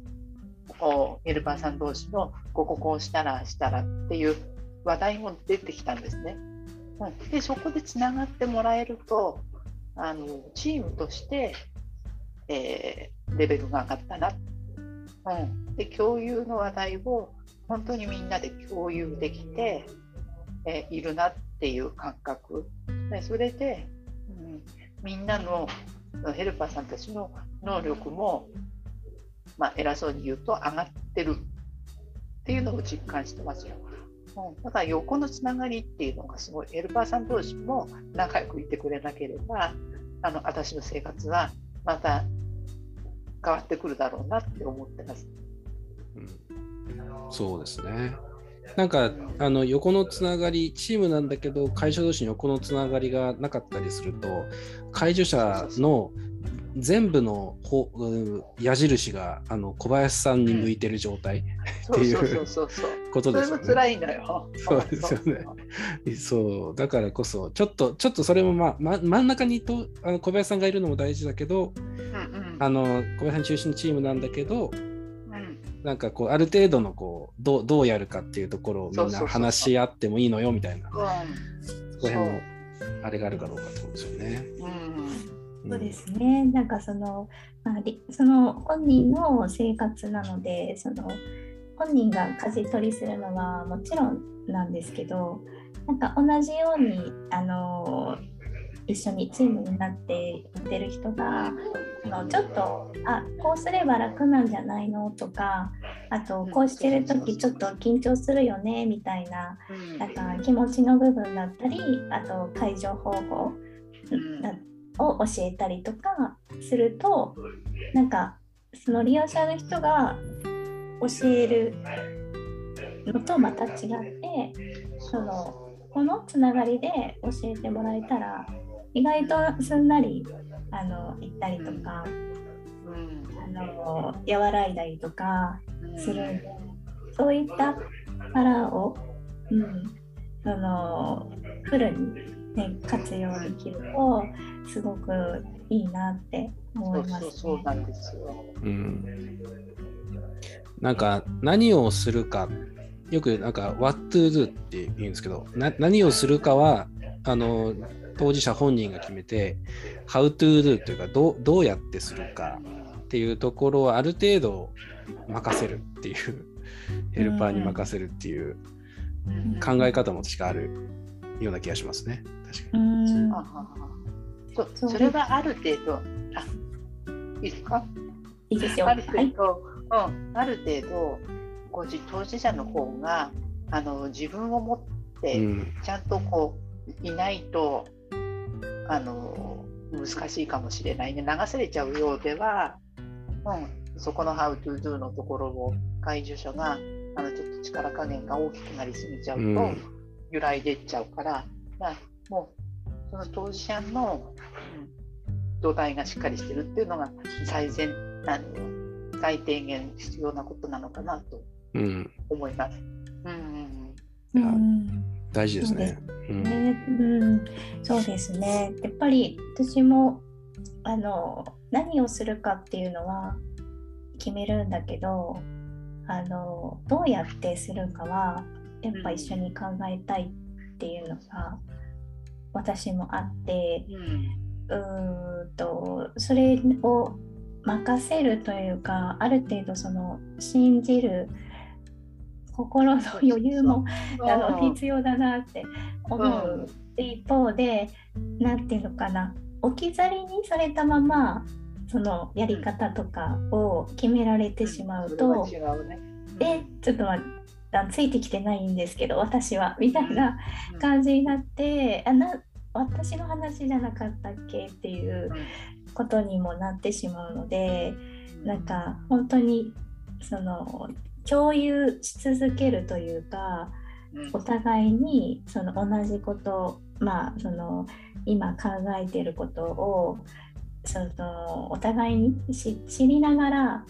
ヘルパーさん同士のこここうしたらしたらっていう話題も出てきたんですね。でそこでつながってもらえるとあのチームとして、えー、レベルが上がったな、うん、で共有の話題を本当にみんなで共有できて、えー、いるなっていう感覚。でそれで、うん、みんなのヘルパーさんたちの能力も、まあ、偉そうに言うと上がってるっていうのを実感してますよ。うん、だから横のつながりっていうのがすごいヘルパーさん同士も仲良くいてくれなければあの私の生活はまた変わってくるだろうなって思ってます。うん、そうですね。なんかあの横のつながりチームなんだけど会社同士に横のつながりがなかったりすると介助者の全部のほ矢印があの小林さんに向いてる状態っていうことですよね。それも辛いんだよ。そうですよね。そう。だからこそちょっとちょっとそれも、まあ、ま真ん中にとあの小林さんがいるのも大事だけど、うんうん、あの小林さん中心のチームなんだけど、うん、なんかこうある程度のこうどうどうやるかっていうところをみんな話し合ってもいいのよみたいな、そこら辺のあれがあるかどうかってことですよね。うんそうですね。なんかその、まあ、その本人の生活なので、その本人が舵取りするのはもちろんなんですけどなんか同じようにあの一緒にチームになっていってる人があのちょっとあこうすれば楽なんじゃないのとかあとこうしてる時ちょっと緊張するよねみたいななんか気持ちの部分だったりあと解除方法を教えたりとかするとなんかその利用者の人が教えるのとまた違ってそのこのつながりで教えてもらえたら意外とすんなりあの行ったりとか、あの和らいだりとかするんで、そういった腹を、うん、そのフルに、ね、活用できるとすごくいいなって思います、ね、そうなんですよ、うん、なんか何をするかよくなんか What to do って言うんですけどな何をするかはあの当事者本人が決めて How to do というかどどうやってするかっていうところをある程度任せるっていうヘルパーに任せるっていう考え方も確かあるような気がしますね。確かに。そそれはある程度。あいいですか？いいですよ。ある程度、はい、うん、ある程度ご自当事者の方があの自分を持ってちゃんとこう、いないとあの難しいかもしれないね。流されちゃうようでは、うん、そこの「How to do」のところを介助者があのちょっと力加減が大きくなりすぎちゃうと、揺らいでっちゃうから、まあ、もうその当事者の、うん、土台がしっかりしてるっていうのが最善あの最低限必要なことなのかなと思います。うん、うん、うん大事ですね。うん、そうですね。やっぱり私もあの何をするかっていうのは決めるんだけど、あのどうやってするかはやっぱ一緒に考えたいっていうのが私もあって、うん、うとそれを任せるというかある程度その信じる心の余裕もあの必要だなって思う、うん、一方で何て言うのかな置き去りにされたままそのやり方とかを決められてしまうと、うん。ね、えちょっと待ってついてきてないんですけど私はみたいな感じになって、あな私の話じゃなかったっけっていうことにもなってしまうのでなんか本当にその共有し続けるというか、お互いにその同じことまあその今考えていることをそのお互いに知りながら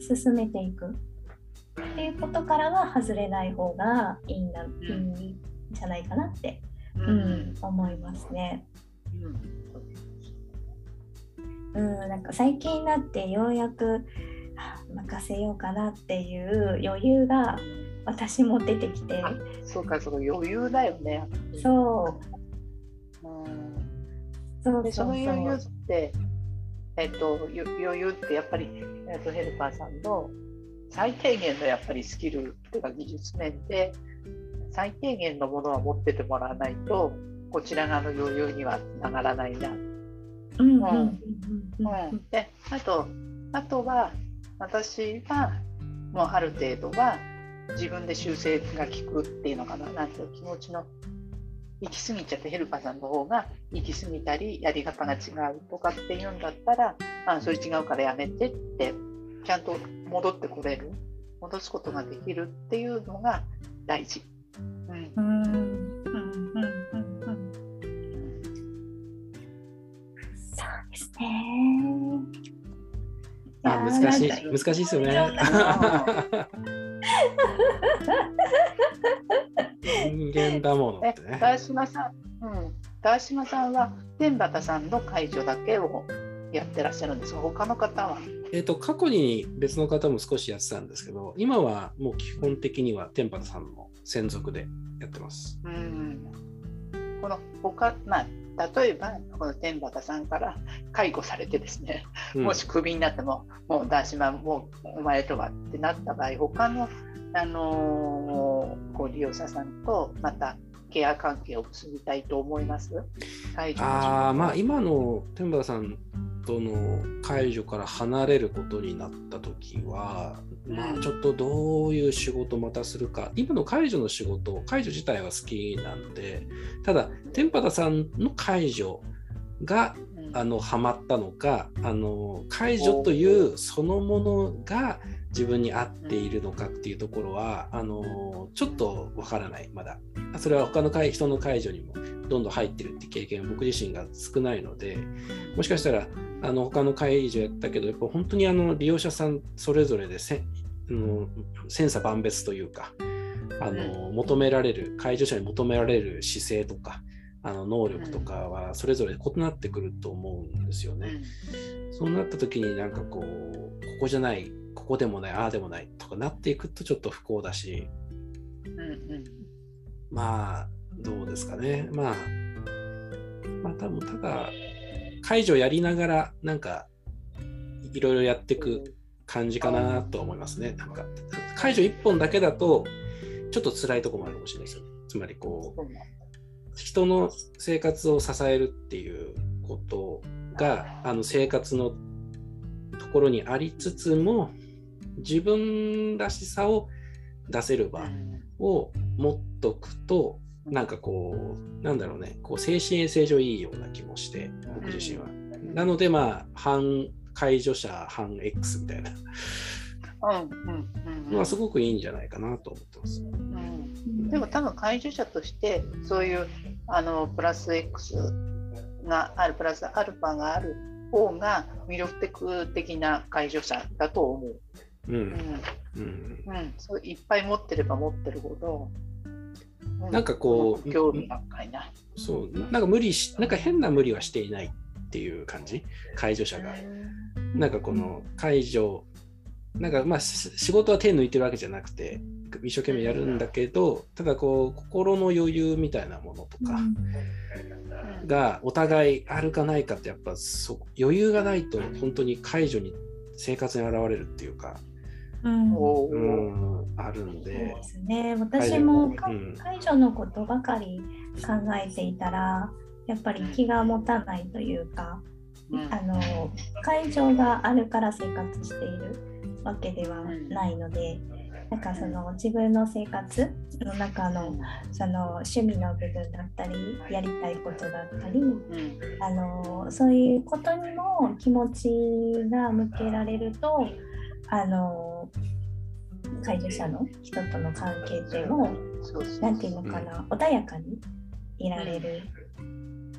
進めていくっていうことからは外れない方がいいん。だ、いいんじゃないかなって、うん、思いますね。うん、なんか最近になってようやく任せようかなっていう余裕が私も出てきて。そうかその余裕だよね。そう、うん、そうでその余裕ってえっと余裕ってやっぱり、えっと、ヘルパーさんの最低限のやっぱりスキルとか技術面で最低限のものは持っててもらわないとこちら側の余裕にはつながらないな。うんであとあとは私はもうある程度は自分で修正が効くっていうのかななんていう気持ちの行き過ぎちゃってヘルパーさんの方が行き過ぎたりやり方が違うとかっていうんだったらあそれ違うからやめてってちゃんと戻ってこれる戻すことができるっていうのが大事。うん、うんそうですね。あ難しい難しいですよね。人間だものってね。川島さん、うん、川島さんは天畠さんの解除だけをやってらっしゃるんですが、他の方は？えーと、過去に別の方も少しやってたんですけど、今はもう基本的には天畠さんの専属でやってます。うん。この他、まあ、例えばこの天畠さんから解雇されてですね、うん。もしクビになってももうダーシマもうお前とはってなった場合他の、あのーこう利用者さんとまたケア関係を結びたいと思います？あまあ今の天畠さんとの解除から離れることになった時は、まあちょっとどういう仕事またするか今の解除の仕事解除自体は好きなんでただ天畠さんの解除がうん。あのハマったのかあの解除というそのものが自分に合っているのかっていうところはあのちょっとわからないまだそれは他の解人の解除にもどんどん入ってるって経験は僕自身が少ないのでもしかしたらあの他の解除やったけどやっぱ本当にあの利用者さんそれぞれでせあの千差万別というかあの求められる解除者に求められる姿勢とかあの能力とかはそれぞれ異なってくると思うんですよね。そうなった時になんかこうここじゃないここでもないああでもないとかなっていくとちょっと不幸だし。うんうん。まあどうですかね。まあまあ多分ただ解除やりながらなんかいろいろやっていく感じかなとは思いますね。なんか解除1本だけだとちょっと辛いところもあるかもしれないですよね。つまりこう人の生活を支えるっていうことがあの生活のところにありつつも自分らしさを出せる場を持っとくとなんかこうなんだろうね。こう精神衛生上いいような気もして僕自身は。なのでまあ反介助者反 X みたいな。うんうんうんのはすごくいいんじゃないかなと思ってます。うん。でも多分介助者としてそういうあのプラス X があるプラスアルファがある方が魅力的な介助者だと思う。うん。うん。うん。うん、そういっぱい持ってれば持ってるほど、うなんかこう興味深いな。そう。なんか無理しなんか変な無理はしていないっていう感じ？介助者が。なんかこの介助なんかまあし仕事は手抜いてるわけじゃなくて一生懸命やるんだけどただこう心の余裕みたいなものとかうん。がお互いあるかないかってやっぱそ余裕がないと本当に介助に生活に現れるっていうかうん。あるんで。ですね。私も解除のことばかり考えていたらやっぱり気が持たないというかうんあの解除があるから生活しているわけではないので、なんかその自分の生活の中のその趣味の部分だったりやりたいことだったりうんあのそういうことにも気持ちが向けられるとあの介助者の人との関係性も何て言うのかな、穏やかにいられる。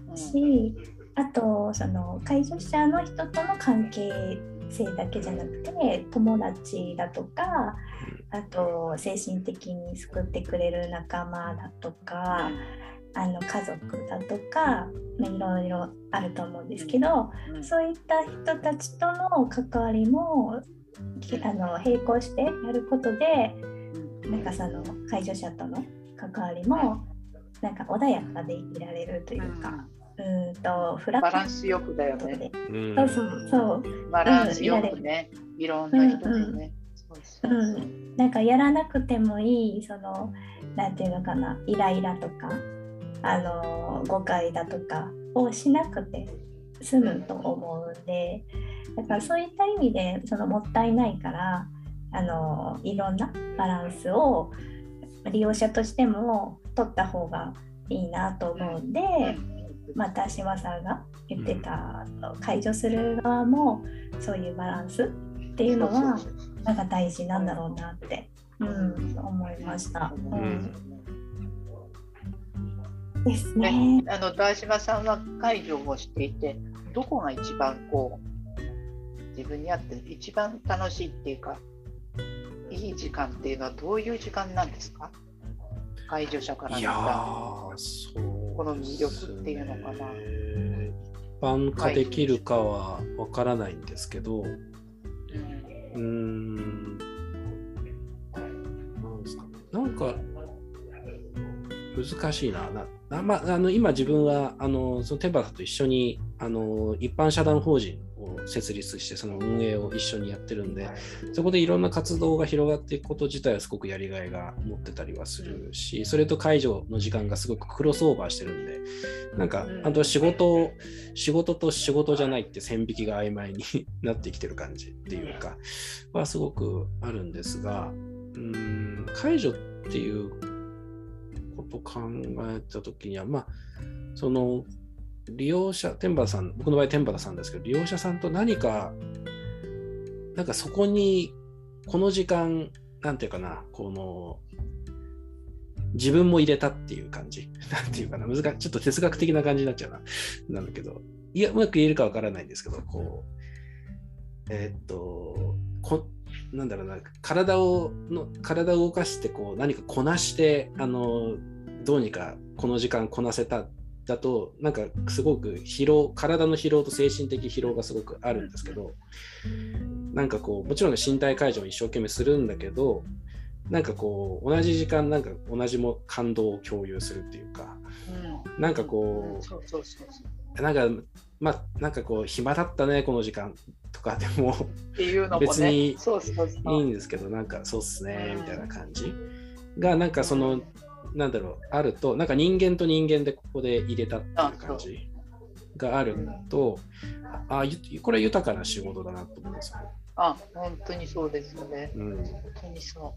うん。し、あとその介助者の人との関係性だけじゃなくて友達だとかあと精神的に救ってくれる仲間だとかあの家族だとかまあいろいろあると思うんですけどうん。そういった人たちとの関わりもきあの並行してやることでなんかその介助者との関わりもなんか穏やかでいられるというか、うーんとフラバラッンスよくだよね。うんそうそう。そうバランスよくね。いろんな人とね。なんかやらなくてもいいそのなんていうのかなイライラとかあの誤解だとかをしなくて済むと思うんでだからそういった意味でそのもったいないからあのいろんなバランスを利用者としても取った方がいいなと思うんで、また島さんが言ってた解除する側もそういうバランスっていうのはなんか大事なんだろうなって、うん、思いました。ううんん、ですねね。あの大島さんは介助をしていてどこが一番こう自分に合って一番楽しいっていうかいい時間っていうのはどういう時間なんですか？介助者から見た。この魅力っていうのかな。一般化できるかはわからないんですけど、うーん、なんですかね。なんか、難しいな。なまあ、あの今自分はあのそのテンバタと一緒にあの一般社団法人を設立してその運営を一緒にやってるんでそこでいろんな活動が広がっていくこと自体はすごくやりがいが持ってたりはするしそれと介助の時間がすごくクロスオーバーしてるんでなんかあと仕事仕事と仕事じゃないって線引きが曖昧に なってきてる感じっていうかはすごくあるんですがうん介助っていうこと考えたときにはまあその利用者、天原さん、僕の場合天原さんですけど、利用者さんと何か、なんかそこに、この時間、なんていうかな、この、自分も入れたっていう感じ。なんていうかな、難い、ちょっと哲学的な感じになっちゃうな。なんだけど、いや、うまく言えるかわからないんですけど、こう、えー、っと、こなんだろうな、体をの、体を動かして、こう、何かこなして、あの、どうにかこの時間こなせただとなんかすごく疲労体の疲労と精神的疲労がすごくあるんですけどなんかこうもちろん身体介助も一生懸命するんだけどなんかこう同じ時間なんか同じも感動を共有するっていうか、うん、なんかこうなんかまあなんかこう暇だったねこの時間とかでも別にいいんですけどなんかそうっすねみたいな感じがなんかそのなんだろう、あると、なんか人間と人間でここで入れたっていう感じがあると、ああ、これ豊かな仕事だなと思いますよ、あ、本当にそうですよね。うん、本当にそ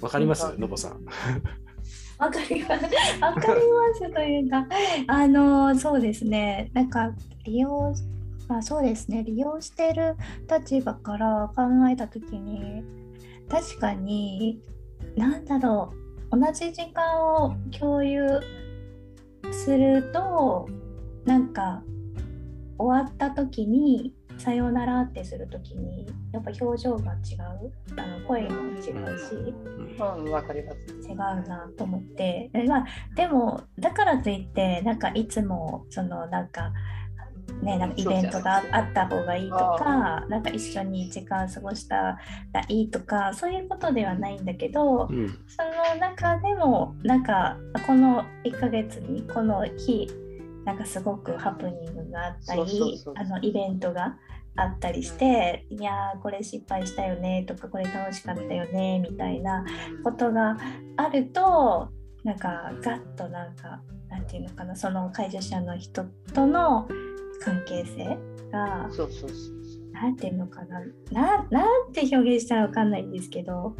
う。わかります？のぼさん。わかります。わかりますというか、あの、そうですね。なんか利用、まあそうですね。利用してる立場から考えたときに、確かになんだろう。同じ時間を共有するとなんか終わった時にさようならってする時にやっぱ表情が違う。あの声も違うし、うん、わかります。違うなと思って。まあでもだからといってなんかいつもそのなんかね、なんかイベントがあった方がいいとかなんか一緒に時間過ごしたらいいとかそういうことではないんだけど、うん、その中でもなんかこの1ヶ月にこの日なんかすごくハプニングがあったりあのイベントがあったりして、うん、いやこれ失敗したよねとかこれ楽しかったよねみたいなことがあるとなんかガッとなんかなんていうのかなその介助者の人との関係性がそうそうそうなんていうのかな。ななんて表現したらわかんないんですけど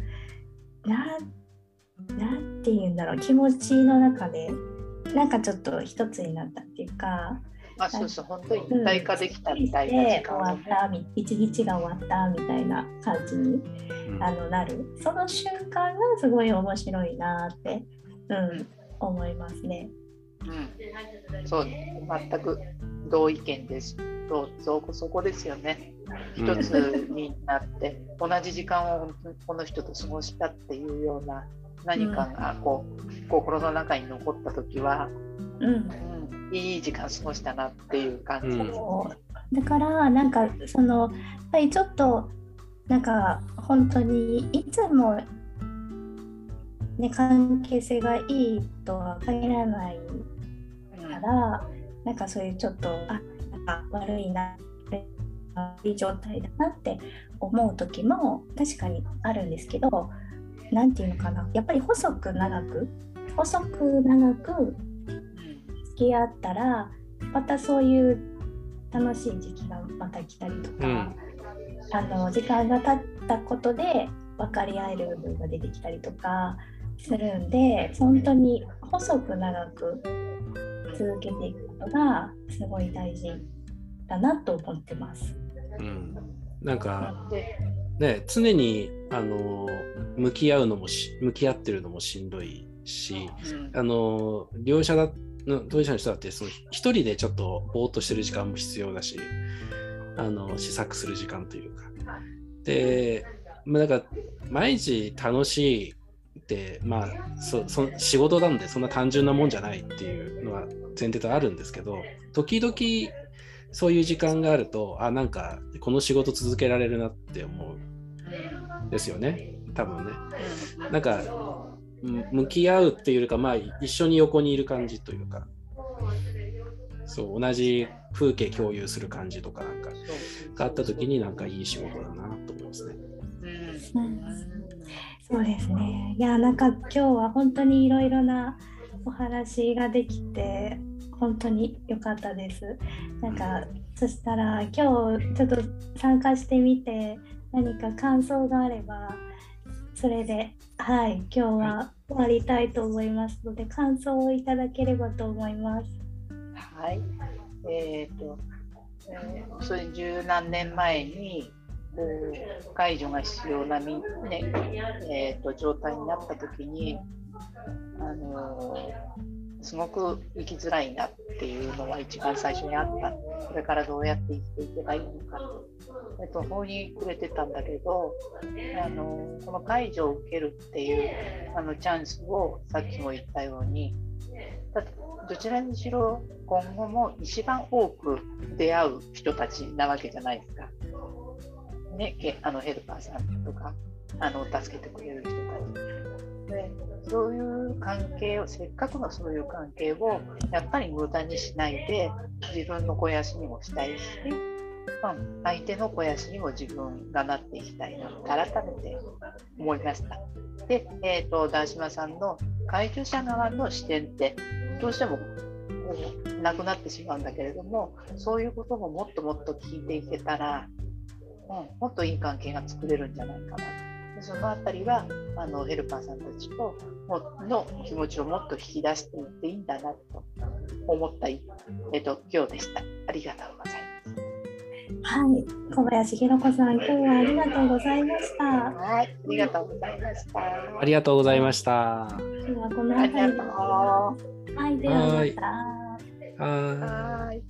なんなんていうんだろう。気持ちの中でなんかちょっと一つになったっていうかあそうそう。本当に一体化できたみたいな時間、終わった一日が終わったみたいな感じに、うん、あのなる。その瞬間がすごい面白いなって、うん、思いますね。うん、そう全く同意見です。とそそこですよね。一つになって、同じ時間をこの人と過ごしたっていうような何かがこう、心の中に残った時は、うん、うん、いい時間過ごしたなっていう感じです、ね、だからなんかそのやっぱりちょっとなんか本当にいつもね関係性がいいとは限らないから、なんかそういうちょっとあなんか悪いな悪い状態だなって思う時も確かにあるんですけど何て言うのかなやっぱり細く長く細く長く付き合ったらまたそういう楽しい時期がまた来たりとか、うん、あの時間が経ったことで分かり合える部分が出てきたりとかするんで本当に細く長く続けていくことがすごい大事だなと思ってます。うん、なんかね常にあの向き合うのもし向き合ってるのもしんどいし、うん、あの両者だの当事者の人だってその一人でちょっとぼーっとしてる時間も必要だしあの試作する時間というか。で、まあ、なんか毎日楽しいってまあそそ仕事なんでそんな単純なもんじゃないっていうのは前提とあるんですけど時々そういう時間があるとあなんかこの仕事続けられるなって思うですよね。多分ね。なんか向き合うっていうよりか、まあ、一緒に横にいる感じというか、そう同じ風景共有する感じとかなんかがあった時になんかいい仕事だなと思いますね。うん、そうですね。いやなんか今日は本当にいろいろなお話ができて本当に良かったです。なんかそしたら今日ちょっと参加してみて何か感想があればそれではい今日は終わりたいと思いますので感想をいただければと思います。はい。えっ、ー、と、えー、それ十何年前に介助が必要なみ、ねえーと、状態になった時に、あのー、すごく生きづらいなっていうのは一番最初にあったこれからどうやって生きていけばいいのかえっと、法にくれてたんだけどあのこの介助を受けるっていうあのチャンスをさっきも言ったようにどちらにしろ今後も一番多く出会う人たちなわけじゃないですか。ね、あのヘルパーさんとかあの助けてくれる人たち。そういう関係をせっかくのそういう関係をやっぱり無駄にしないで自分の肥やしにもしたいし、まあ、相手の肥やしにも自分がなっていきたいなって改めて思いました。で、えーと、と島さんの介助者側の視点ってどうしてもなくなってしまうんだけれどもそういうことももっともっと聞いていけたら、もっといい関係が作れるんじゃないかなでそのあたりはあのヘルパーさんたちともの気持ちをもっと引き出していっていいんだなと思った、えっと、今日でした。ありがとうございます。はい、小林弘子さん、今日はありがとうございました。はい、ありがとうございました。ありがとうございました。今日はこの辺りで。はい、ではまた。はい。